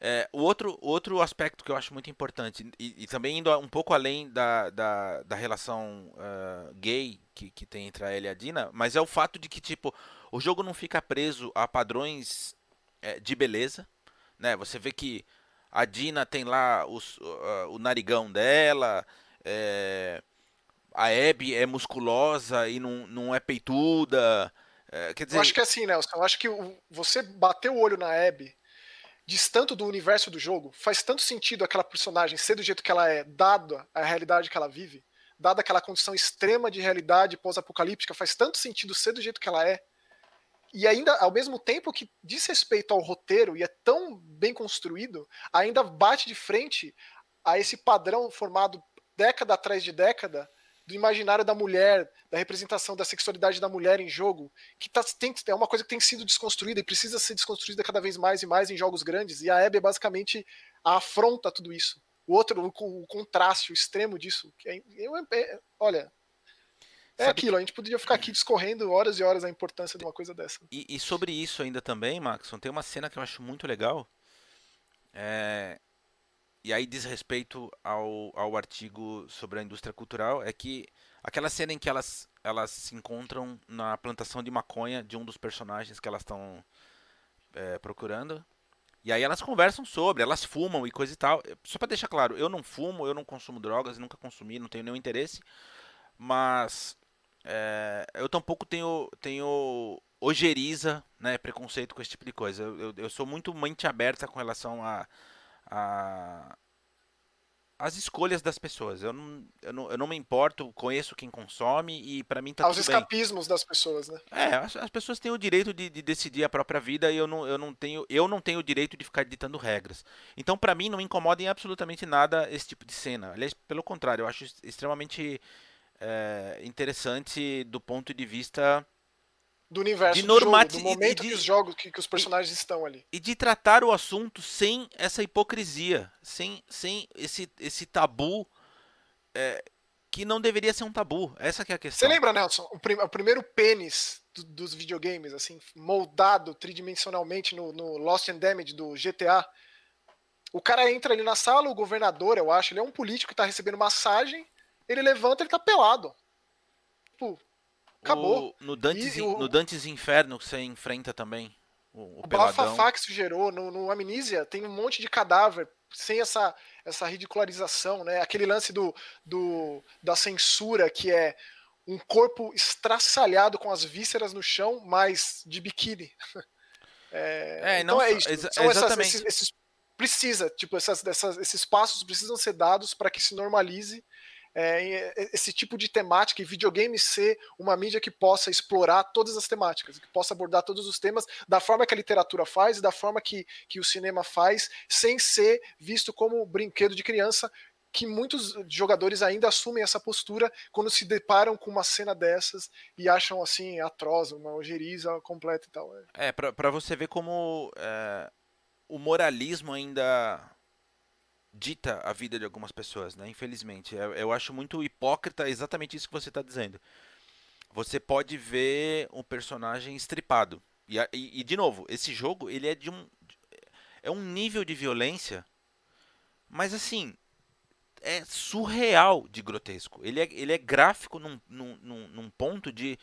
é, o outro, outro aspecto que eu acho muito importante, e, e também indo um pouco além da, da, da relação uh, gay que, que tem entre a Ellie e a Dina, mas é o fato de que, tipo, o jogo não fica preso a padrões é, de beleza, né? Você vê que a Dina tem lá os, uh, o narigão dela, é, a Abby é musculosa e não, não é peituda. É, quer dizer... Eu acho que é assim, Nelson. Eu acho que você bateu o olho na Abby distanto do universo do jogo, faz tanto sentido aquela personagem ser do jeito que ela é, dada a realidade que ela vive, dada aquela condição extrema de realidade pós-apocalíptica, faz tanto sentido ser do jeito que ela é. E ainda, ao mesmo tempo que diz respeito ao roteiro e é tão bem construído, ainda bate de frente a esse padrão formado década atrás de década do imaginário da mulher, da representação da sexualidade da mulher em jogo, que tá, tem, é uma coisa que tem sido desconstruída e precisa ser desconstruída cada vez mais e mais em jogos grandes, e a Abby é basicamente afronta tudo isso. O outro, o, o contraste, o extremo disso. É, é, olha, é Sabe aquilo, a gente poderia ficar aqui discorrendo horas e horas a importância de uma coisa dessa. E, e sobre isso ainda também, Maxon, tem uma cena que eu acho muito legal. É, e aí diz respeito ao, ao artigo sobre a indústria cultural, é que aquela cena em que elas, elas se encontram na plantação de maconha de um dos personagens que elas estão é, procurando. E aí elas conversam sobre, elas fumam e coisa e tal. Só para deixar claro, eu não fumo, eu não consumo drogas, nunca consumi, não tenho nenhum interesse. Mas é, eu tampouco tenho, tenho ojeriza, né, preconceito com esse tipo de coisa. Eu, eu, eu sou muito mente aberta com relação a a, as escolhas das pessoas. Eu não, eu, não, eu não me importo, conheço quem consome e para mim tá Aos tudo escapismos das pessoas, né? É, as, as pessoas têm o direito de, de, decidir a própria vida e eu não, eu, não tenho, eu não tenho o direito de ficar ditando regras. Então, para mim, não me incomoda em absolutamente nada esse tipo de cena. Aliás, pelo contrário, eu acho extremamente é, interessante do ponto de vista do universo de do jogo, do momento de, que os jogos, que, que os personagens e, estão ali. E de tratar o assunto sem essa hipocrisia, sem, sem esse, esse tabu é, que não deveria ser um tabu. Essa é a questão. Você lembra, Nelson, o, prim, o primeiro pênis do, dos videogames, assim, moldado tridimensionalmente no, no Lost and Damage do GTA? O cara entra ali na sala, o governador, eu acho, ele é um político que tá recebendo massagem, ele levanta, ele tá pelado. Tipo, Acabou. O, no, Dantes, o, no Dantes Inferno que você enfrenta também. O, o, o bafafá que isso gerou no, no Amnesia tem um monte de cadáver sem essa, essa ridicularização, né? Aquele lance do, do, da censura que é um corpo estraçalhado com as vísceras no chão, mas de biquíni. É, é então não, é isso. Exa São exatamente. Essas, esses, esses, precisa, tipo, essas, essas, esses passos precisam ser dados para que se normalize é, esse tipo de temática e videogame ser uma mídia que possa explorar todas as temáticas, que possa abordar todos os temas da forma que a literatura faz e da forma que, que o cinema faz, sem ser visto como brinquedo de criança, que muitos jogadores ainda assumem essa postura quando se deparam com uma cena dessas e acham assim atroz, uma ojeriza completa e tal. É, é para você ver como é, o moralismo ainda dita a vida de algumas pessoas, né? Infelizmente. Eu, eu acho muito hipócrita exatamente isso que você está dizendo. Você pode ver um personagem estripado. E, e, e, de novo, esse jogo ele é de um. É um nível de violência. Mas assim. É surreal de grotesco. Ele é, ele é gráfico num, num, num ponto de.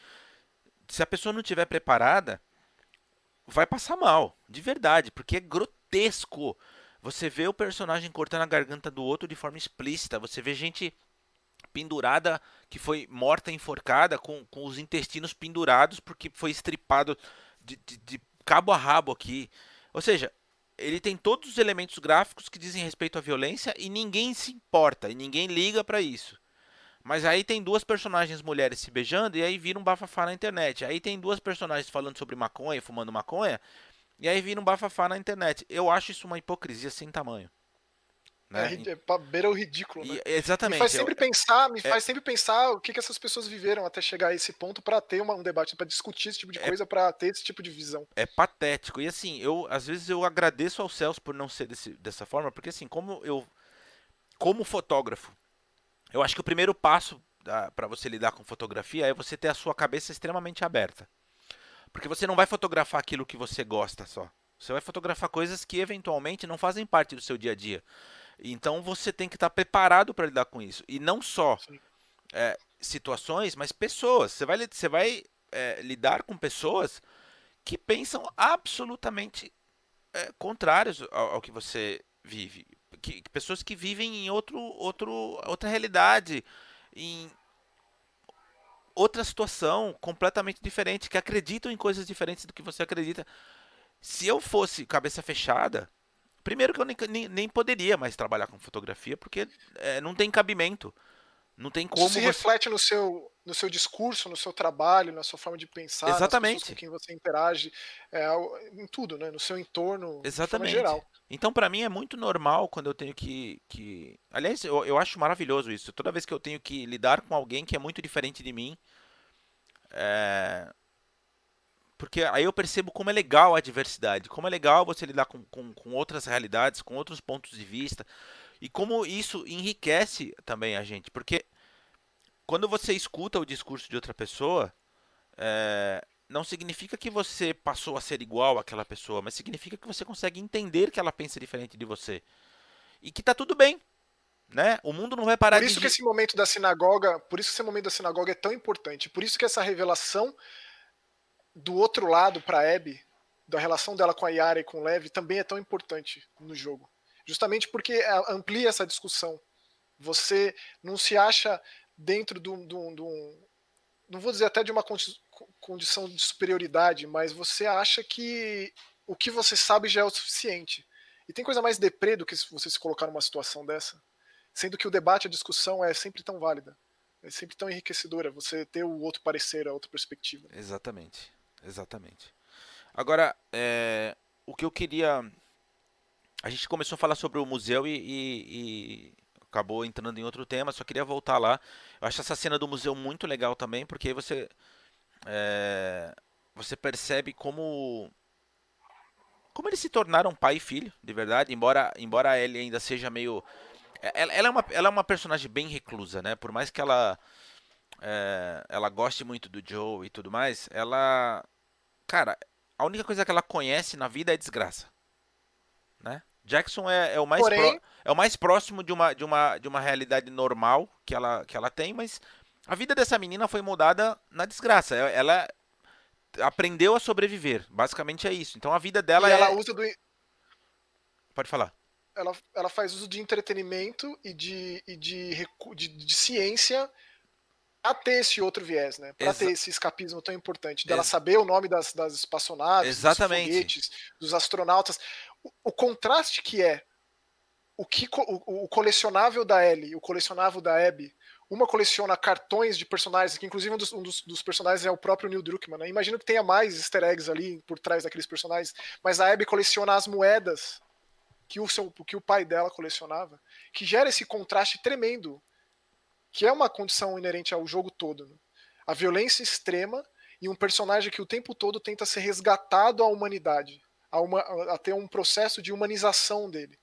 Se a pessoa não estiver preparada, vai passar mal. De verdade. Porque é grotesco. Você vê o personagem cortando a garganta do outro de forma explícita. Você vê gente pendurada que foi morta, enforcada, com, com os intestinos pendurados porque foi estripado de, de, de cabo a rabo aqui. Ou seja, ele tem todos os elementos gráficos que dizem respeito à violência e ninguém se importa e ninguém liga para isso. Mas aí tem duas personagens mulheres se beijando e aí vira um bafafá na internet. Aí tem duas personagens falando sobre maconha, fumando maconha, e aí vira um bafafá na internet. Eu acho isso uma hipocrisia sem tamanho. Né? É, é beira o ridículo, né? E, exatamente. Me faz sempre eu, pensar, me é, faz sempre pensar o que, que essas pessoas viveram até chegar a esse ponto para ter uma, um debate, para discutir esse tipo de é, coisa, para ter esse tipo de visão. É patético. E assim, eu às vezes eu agradeço aos céus por não ser desse, dessa forma, porque assim, como eu como fotógrafo, eu acho que o primeiro passo para você lidar com fotografia é você ter a sua cabeça extremamente aberta. Porque você não vai fotografar aquilo que você gosta só. Você vai fotografar coisas que eventualmente não fazem parte do seu dia a dia. Então você tem que estar preparado para lidar com isso. E não só é, situações, mas pessoas. Você vai, você vai é, lidar com pessoas que pensam absolutamente é, contrários ao, ao, que você vive. Que, pessoas que vivem em outro, outro, outra realidade, em outra situação completamente diferente, que acreditam em coisas diferentes do que você acredita. Se eu fosse cabeça fechada, primeiro que eu nem, nem, nem poderia mais trabalhar com fotografia, porque é, não tem cabimento. Não tem como. Isso se você... reflete no seu, no seu discurso, no seu trabalho, na sua forma de pensar, Exatamente. com quem você interage, é, em tudo, né? No seu entorno, Exatamente. geral. Então, para mim é muito normal quando eu tenho que, que... aliás, eu, eu acho maravilhoso isso. Toda vez que eu tenho que lidar com alguém que é muito diferente de mim, é... porque aí eu percebo como é legal a diversidade, como é legal você lidar com, com, com outras realidades, com outros pontos de vista. E como isso enriquece também a gente, porque quando você escuta o discurso de outra pessoa, é, não significa que você passou a ser igual àquela pessoa, mas significa que você consegue entender que ela pensa diferente de você. E que tá tudo bem. Né? O mundo não vai parar Por isso de... que esse momento da sinagoga, por isso que esse momento da sinagoga é tão importante. Por isso que essa revelação do outro lado para Abby, da relação dela com a Yara e com o Levi, também é tão importante no jogo justamente porque é, amplia essa discussão. Você não se acha dentro de um, de um, de um não vou dizer até de uma condição de superioridade, mas você acha que o que você sabe já é o suficiente. E tem coisa mais deprê do que você se colocar numa situação dessa, sendo que o debate, a discussão é sempre tão válida, é sempre tão enriquecedora, você ter o outro parecer, a outra perspectiva. Exatamente, exatamente. Agora, é, o que eu queria a gente começou a falar sobre o museu e, e, e, acabou entrando em outro tema, só queria voltar lá. Eu acho essa cena do museu muito legal também, porque aí você, é, você percebe como como eles se tornaram pai e filho, de verdade, embora embora ele ainda seja meio ela, ela, é uma, ela é uma personagem bem reclusa, né? Por mais que ela é, ela goste muito do Joe e tudo mais, ela cara, a única coisa que ela conhece na vida é desgraça, né? Jackson é, é o mais Porém... pro, é o mais próximo de uma, de, uma, de uma realidade normal que ela, que ela tem, mas A vida dessa menina foi mudada na desgraça. Ela aprendeu a sobreviver. Basicamente é isso. Então a vida dela e é. Ela usa do. Pode falar. Ela, ela faz uso de entretenimento e de, e de, de, de ciência para ter esse outro viés, né? Para ter esse escapismo tão importante, dela Ex saber o nome das, das espaçonaves, Exatamente. dos foguetes, dos astronautas. O, contraste que é o que o, o colecionável da Ellie, o colecionável da Abby, uma coleciona cartões de personagens, que inclusive um dos, um dos, dos personagens é o próprio Neil Druckmann. Né? Imagino que tenha mais easter eggs ali por trás daqueles personagens, mas a Abby coleciona as moedas que o, seu, que o pai dela colecionava, que gera esse contraste tremendo que é uma condição inerente ao jogo todo. Né? A violência extrema e um personagem que o tempo todo tenta ser resgatado à humanidade, a, uma, a ter um processo de humanização dele.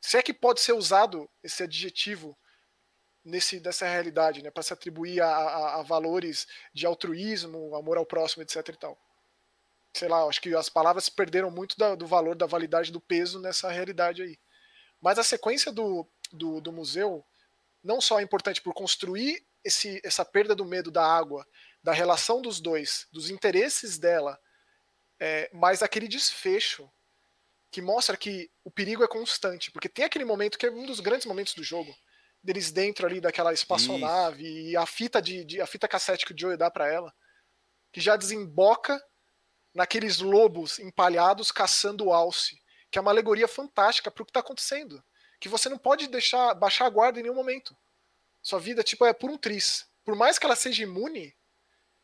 Se é que pode ser usado esse adjetivo nesse dessa realidade, né, para se atribuir a, a, a, valores de altruísmo, amor ao próximo, etc. E tal. Sei lá, acho que as palavras perderam muito da, do valor, da validade, do peso nessa realidade aí. Mas a sequência do, do, do museu não só é importante por construir esse, essa perda do medo da água, da relação dos dois, dos interesses dela, é, mas aquele desfecho que mostra que o perigo é constante, porque tem aquele momento que é um dos grandes momentos do jogo, deles dentro ali daquela espaçonave Isso. e a fita de, de, a fita cassete que o Joey dá para ela, que já desemboca naqueles lobos empalhados caçando o alce, que é uma alegoria fantástica para o que está acontecendo que você não pode deixar baixar a guarda em nenhum momento. Sua vida tipo é por um tris. Por mais que ela seja imune,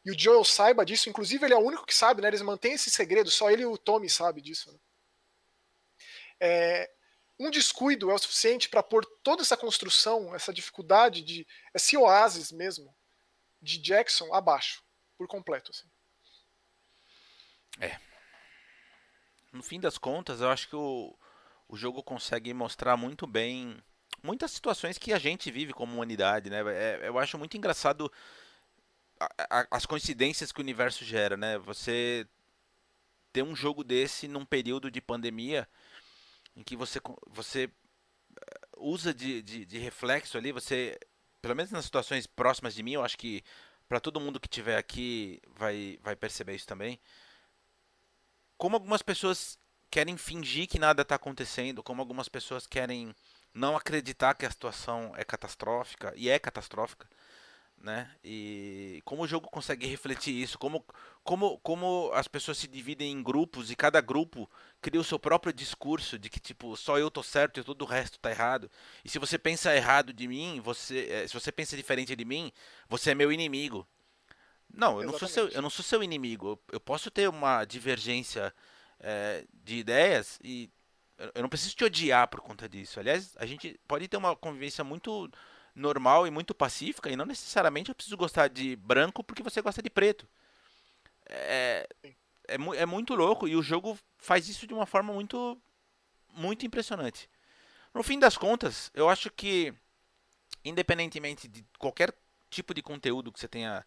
e o Joel saiba disso, inclusive ele é o único que sabe, né? Eles mantêm esse segredo, só ele e o Tommy sabe disso. Né? É, um descuido é o suficiente para pôr toda essa construção, essa dificuldade de esse oásis mesmo de Jackson abaixo, por completo. Assim. É. No fim das contas, eu acho que o, o jogo consegue mostrar muito bem muitas situações que a gente vive como humanidade, né? É, eu acho muito engraçado a, as coincidências que o universo gera, né? Você ter um jogo desse num período de pandemia em que você, você eh, usa de, de, de reflexo ali, você, pelo menos nas situações próximas de mim, eu acho que para todo mundo que estiver aqui vai, vai perceber isso também. Como algumas pessoas querem fingir que nada está acontecendo, como algumas pessoas querem não acreditar que a situação é catastrófica e é catastrófica, né? E como o jogo consegue refletir isso, como como como as pessoas se dividem em grupos e cada grupo cria o seu próprio discurso de que tipo só eu tô certo e todo o resto tá errado. E se você pensa errado de mim, você eh, se você pensa diferente de mim, você é meu inimigo. Não, eu não sou seu eu não sou seu inimigo. Eu posso ter uma divergência é, de ideias e eu não preciso te odiar por conta disso. Aliás, a gente pode ter uma convivência muito normal e muito pacífica e não necessariamente eu preciso gostar de branco porque você gosta de preto. É, é, é muito louco e o jogo faz isso de uma forma muito muito impressionante. No fim das contas, eu acho que independentemente de qualquer tipo de conteúdo que você tenha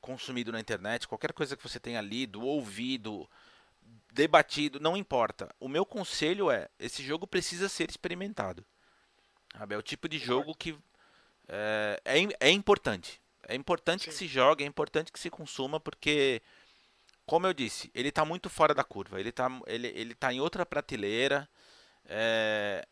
consumido na internet, qualquer coisa que você tenha lido, ouvido, debatido, não importa. O meu conselho é: esse jogo precisa ser experimentado. Sabe? É o tipo de jogo que é, é, é importante. É importante Sim. que se jogue, é importante que se consuma, porque, como eu disse, ele está muito fora da curva. Ele está ele, ele tá em outra prateleira. É,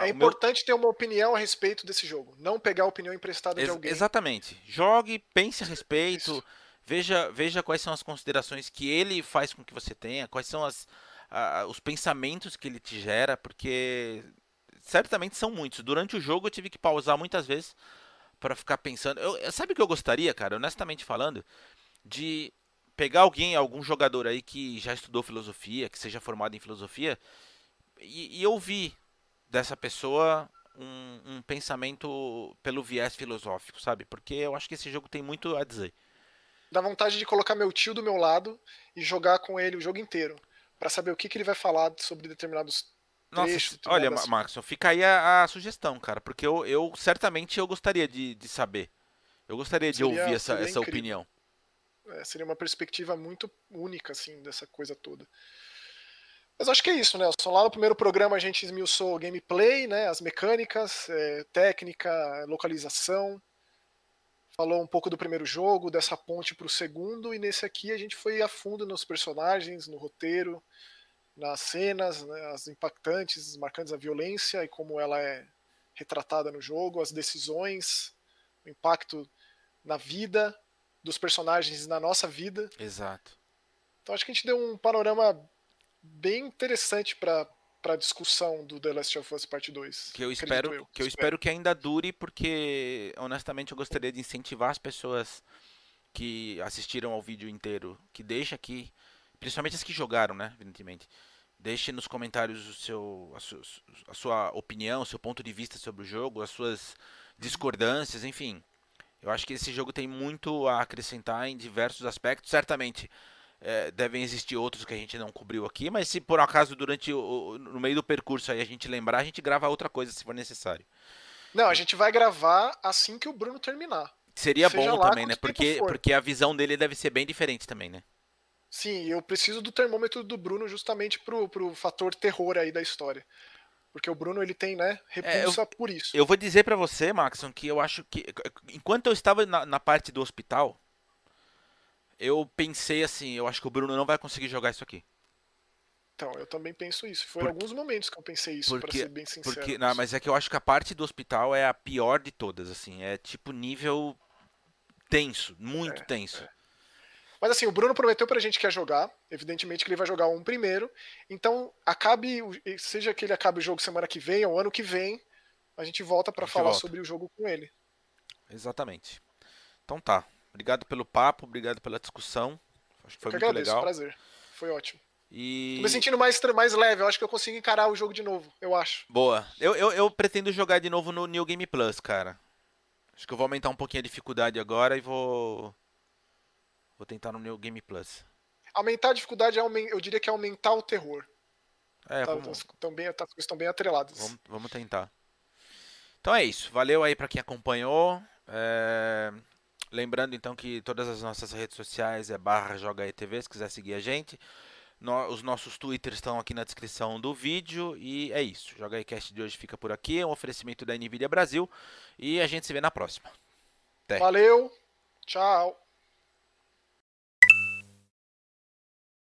é importante meu... ter uma opinião a respeito desse jogo. Não pegar a opinião emprestada Ex de alguém. Exatamente. Jogue, pense a respeito. Isso Veja, veja quais são as considerações que ele faz com que você tenha, quais são as, a, os pensamentos que ele te gera, porque certamente são muitos. Durante o jogo eu tive que pausar muitas vezes para ficar pensando. Eu, sabe o que eu gostaria, cara, honestamente falando, de pegar alguém, algum jogador aí que já estudou filosofia, que seja formado em filosofia, e, e ouvir dessa pessoa um, um, pensamento pelo viés filosófico, sabe? Porque eu acho que esse jogo tem muito a dizer dá vontade de colocar meu tio do meu lado e jogar com ele o jogo inteiro, para saber o que, que ele vai falar sobre determinados Nossa. Olha, Max, fica aí a, a, sugestão, cara, porque eu, eu certamente eu gostaria de, de saber. Eu gostaria seria, de ouvir essa, essa opinião. É, seria uma perspectiva muito única, assim, dessa coisa toda. Mas acho que é isso, Nelson. Lá no primeiro programa a gente esmiuçou o gameplay, né, as mecânicas, é, técnica, localização. falou um pouco do primeiro jogo, dessa ponte para o segundo, e nesse aqui a gente foi a fundo nos personagens, no roteiro, nas cenas, né, as impactantes, marcantes a violência e como ela é retratada no jogo, as decisões, o impacto na vida dos personagens na nossa vida. Exato. Então acho que a gente deu um panorama bem interessante para para discussão do The Last of Us Parte 2. Que eu espero, eu. que eu espero que ainda dure, porque honestamente eu gostaria de incentivar as pessoas que assistiram ao vídeo inteiro, que deixem aqui, principalmente as que jogaram, né, evidentemente. Deixe nos comentários o seu, a, sua, a sua opinião, o seu ponto de vista sobre o jogo, as suas discordâncias, enfim. Eu acho que esse jogo tem muito a acrescentar em diversos aspectos. Certamente é, devem existir outros que a gente não cobriu aqui, mas se por acaso durante o, no meio do percurso aí a gente lembrar, a gente grava outra coisa se for necessário. Não, a gente vai gravar assim que o Bruno terminar. Seria Seja bom também, né? Porque, porque a visão dele deve ser bem diferente também, né? Sim, eu preciso do termômetro do Bruno justamente pro, pro fator terror aí da história. Porque o Bruno ele tem, né, repulsa é, eu, por isso. Eu vou dizer para você, Maxon, que eu acho que enquanto eu estava na, na parte do hospital, eu pensei assim, eu acho que o Bruno não vai conseguir jogar isso aqui. Então, eu também penso isso. Foram Por... alguns momentos que eu pensei isso, porque, pra ser bem sincero. Porque, não, mas é que eu acho que a parte do hospital é a pior de todas, assim. É tipo nível tenso, muito é, tenso. É. Mas assim, o Bruno prometeu pra gente que ia jogar. Evidentemente que ele vai jogar um primeiro. Então, acabe, seja que ele acabe o jogo semana que vem ou ano que vem, a gente volta para falar volta. sobre o jogo com ele. Exatamente. Então tá. Obrigado pelo papo, obrigado pela discussão. Acho que foi eu muito agradeço, legal. prazer. Foi ótimo. E... Tô me sentindo mais, mais leve, eu acho que eu consigo encarar o jogo de novo, eu acho. Boa. Eu, eu, eu pretendo jogar de novo no New Game Plus, cara. Acho que eu vou aumentar um pouquinho a dificuldade agora e vou. Vou tentar no New Game Plus. Aumentar a dificuldade, é eu diria que é aumentar o terror. É, tá, vamos... estão, bem, tá, estão bem atreladas. Vamos, vamos tentar. Então é isso. Valeu aí para quem acompanhou. É... Lembrando então que todas as nossas redes sociais é barra JogaETV, se quiser seguir a gente. No, os nossos twitters estão aqui na descrição do vídeo e é isso. Joga aí Cast de hoje fica por aqui, é um oferecimento da Nvidia Brasil e a gente se vê na próxima. Até. Valeu, tchau.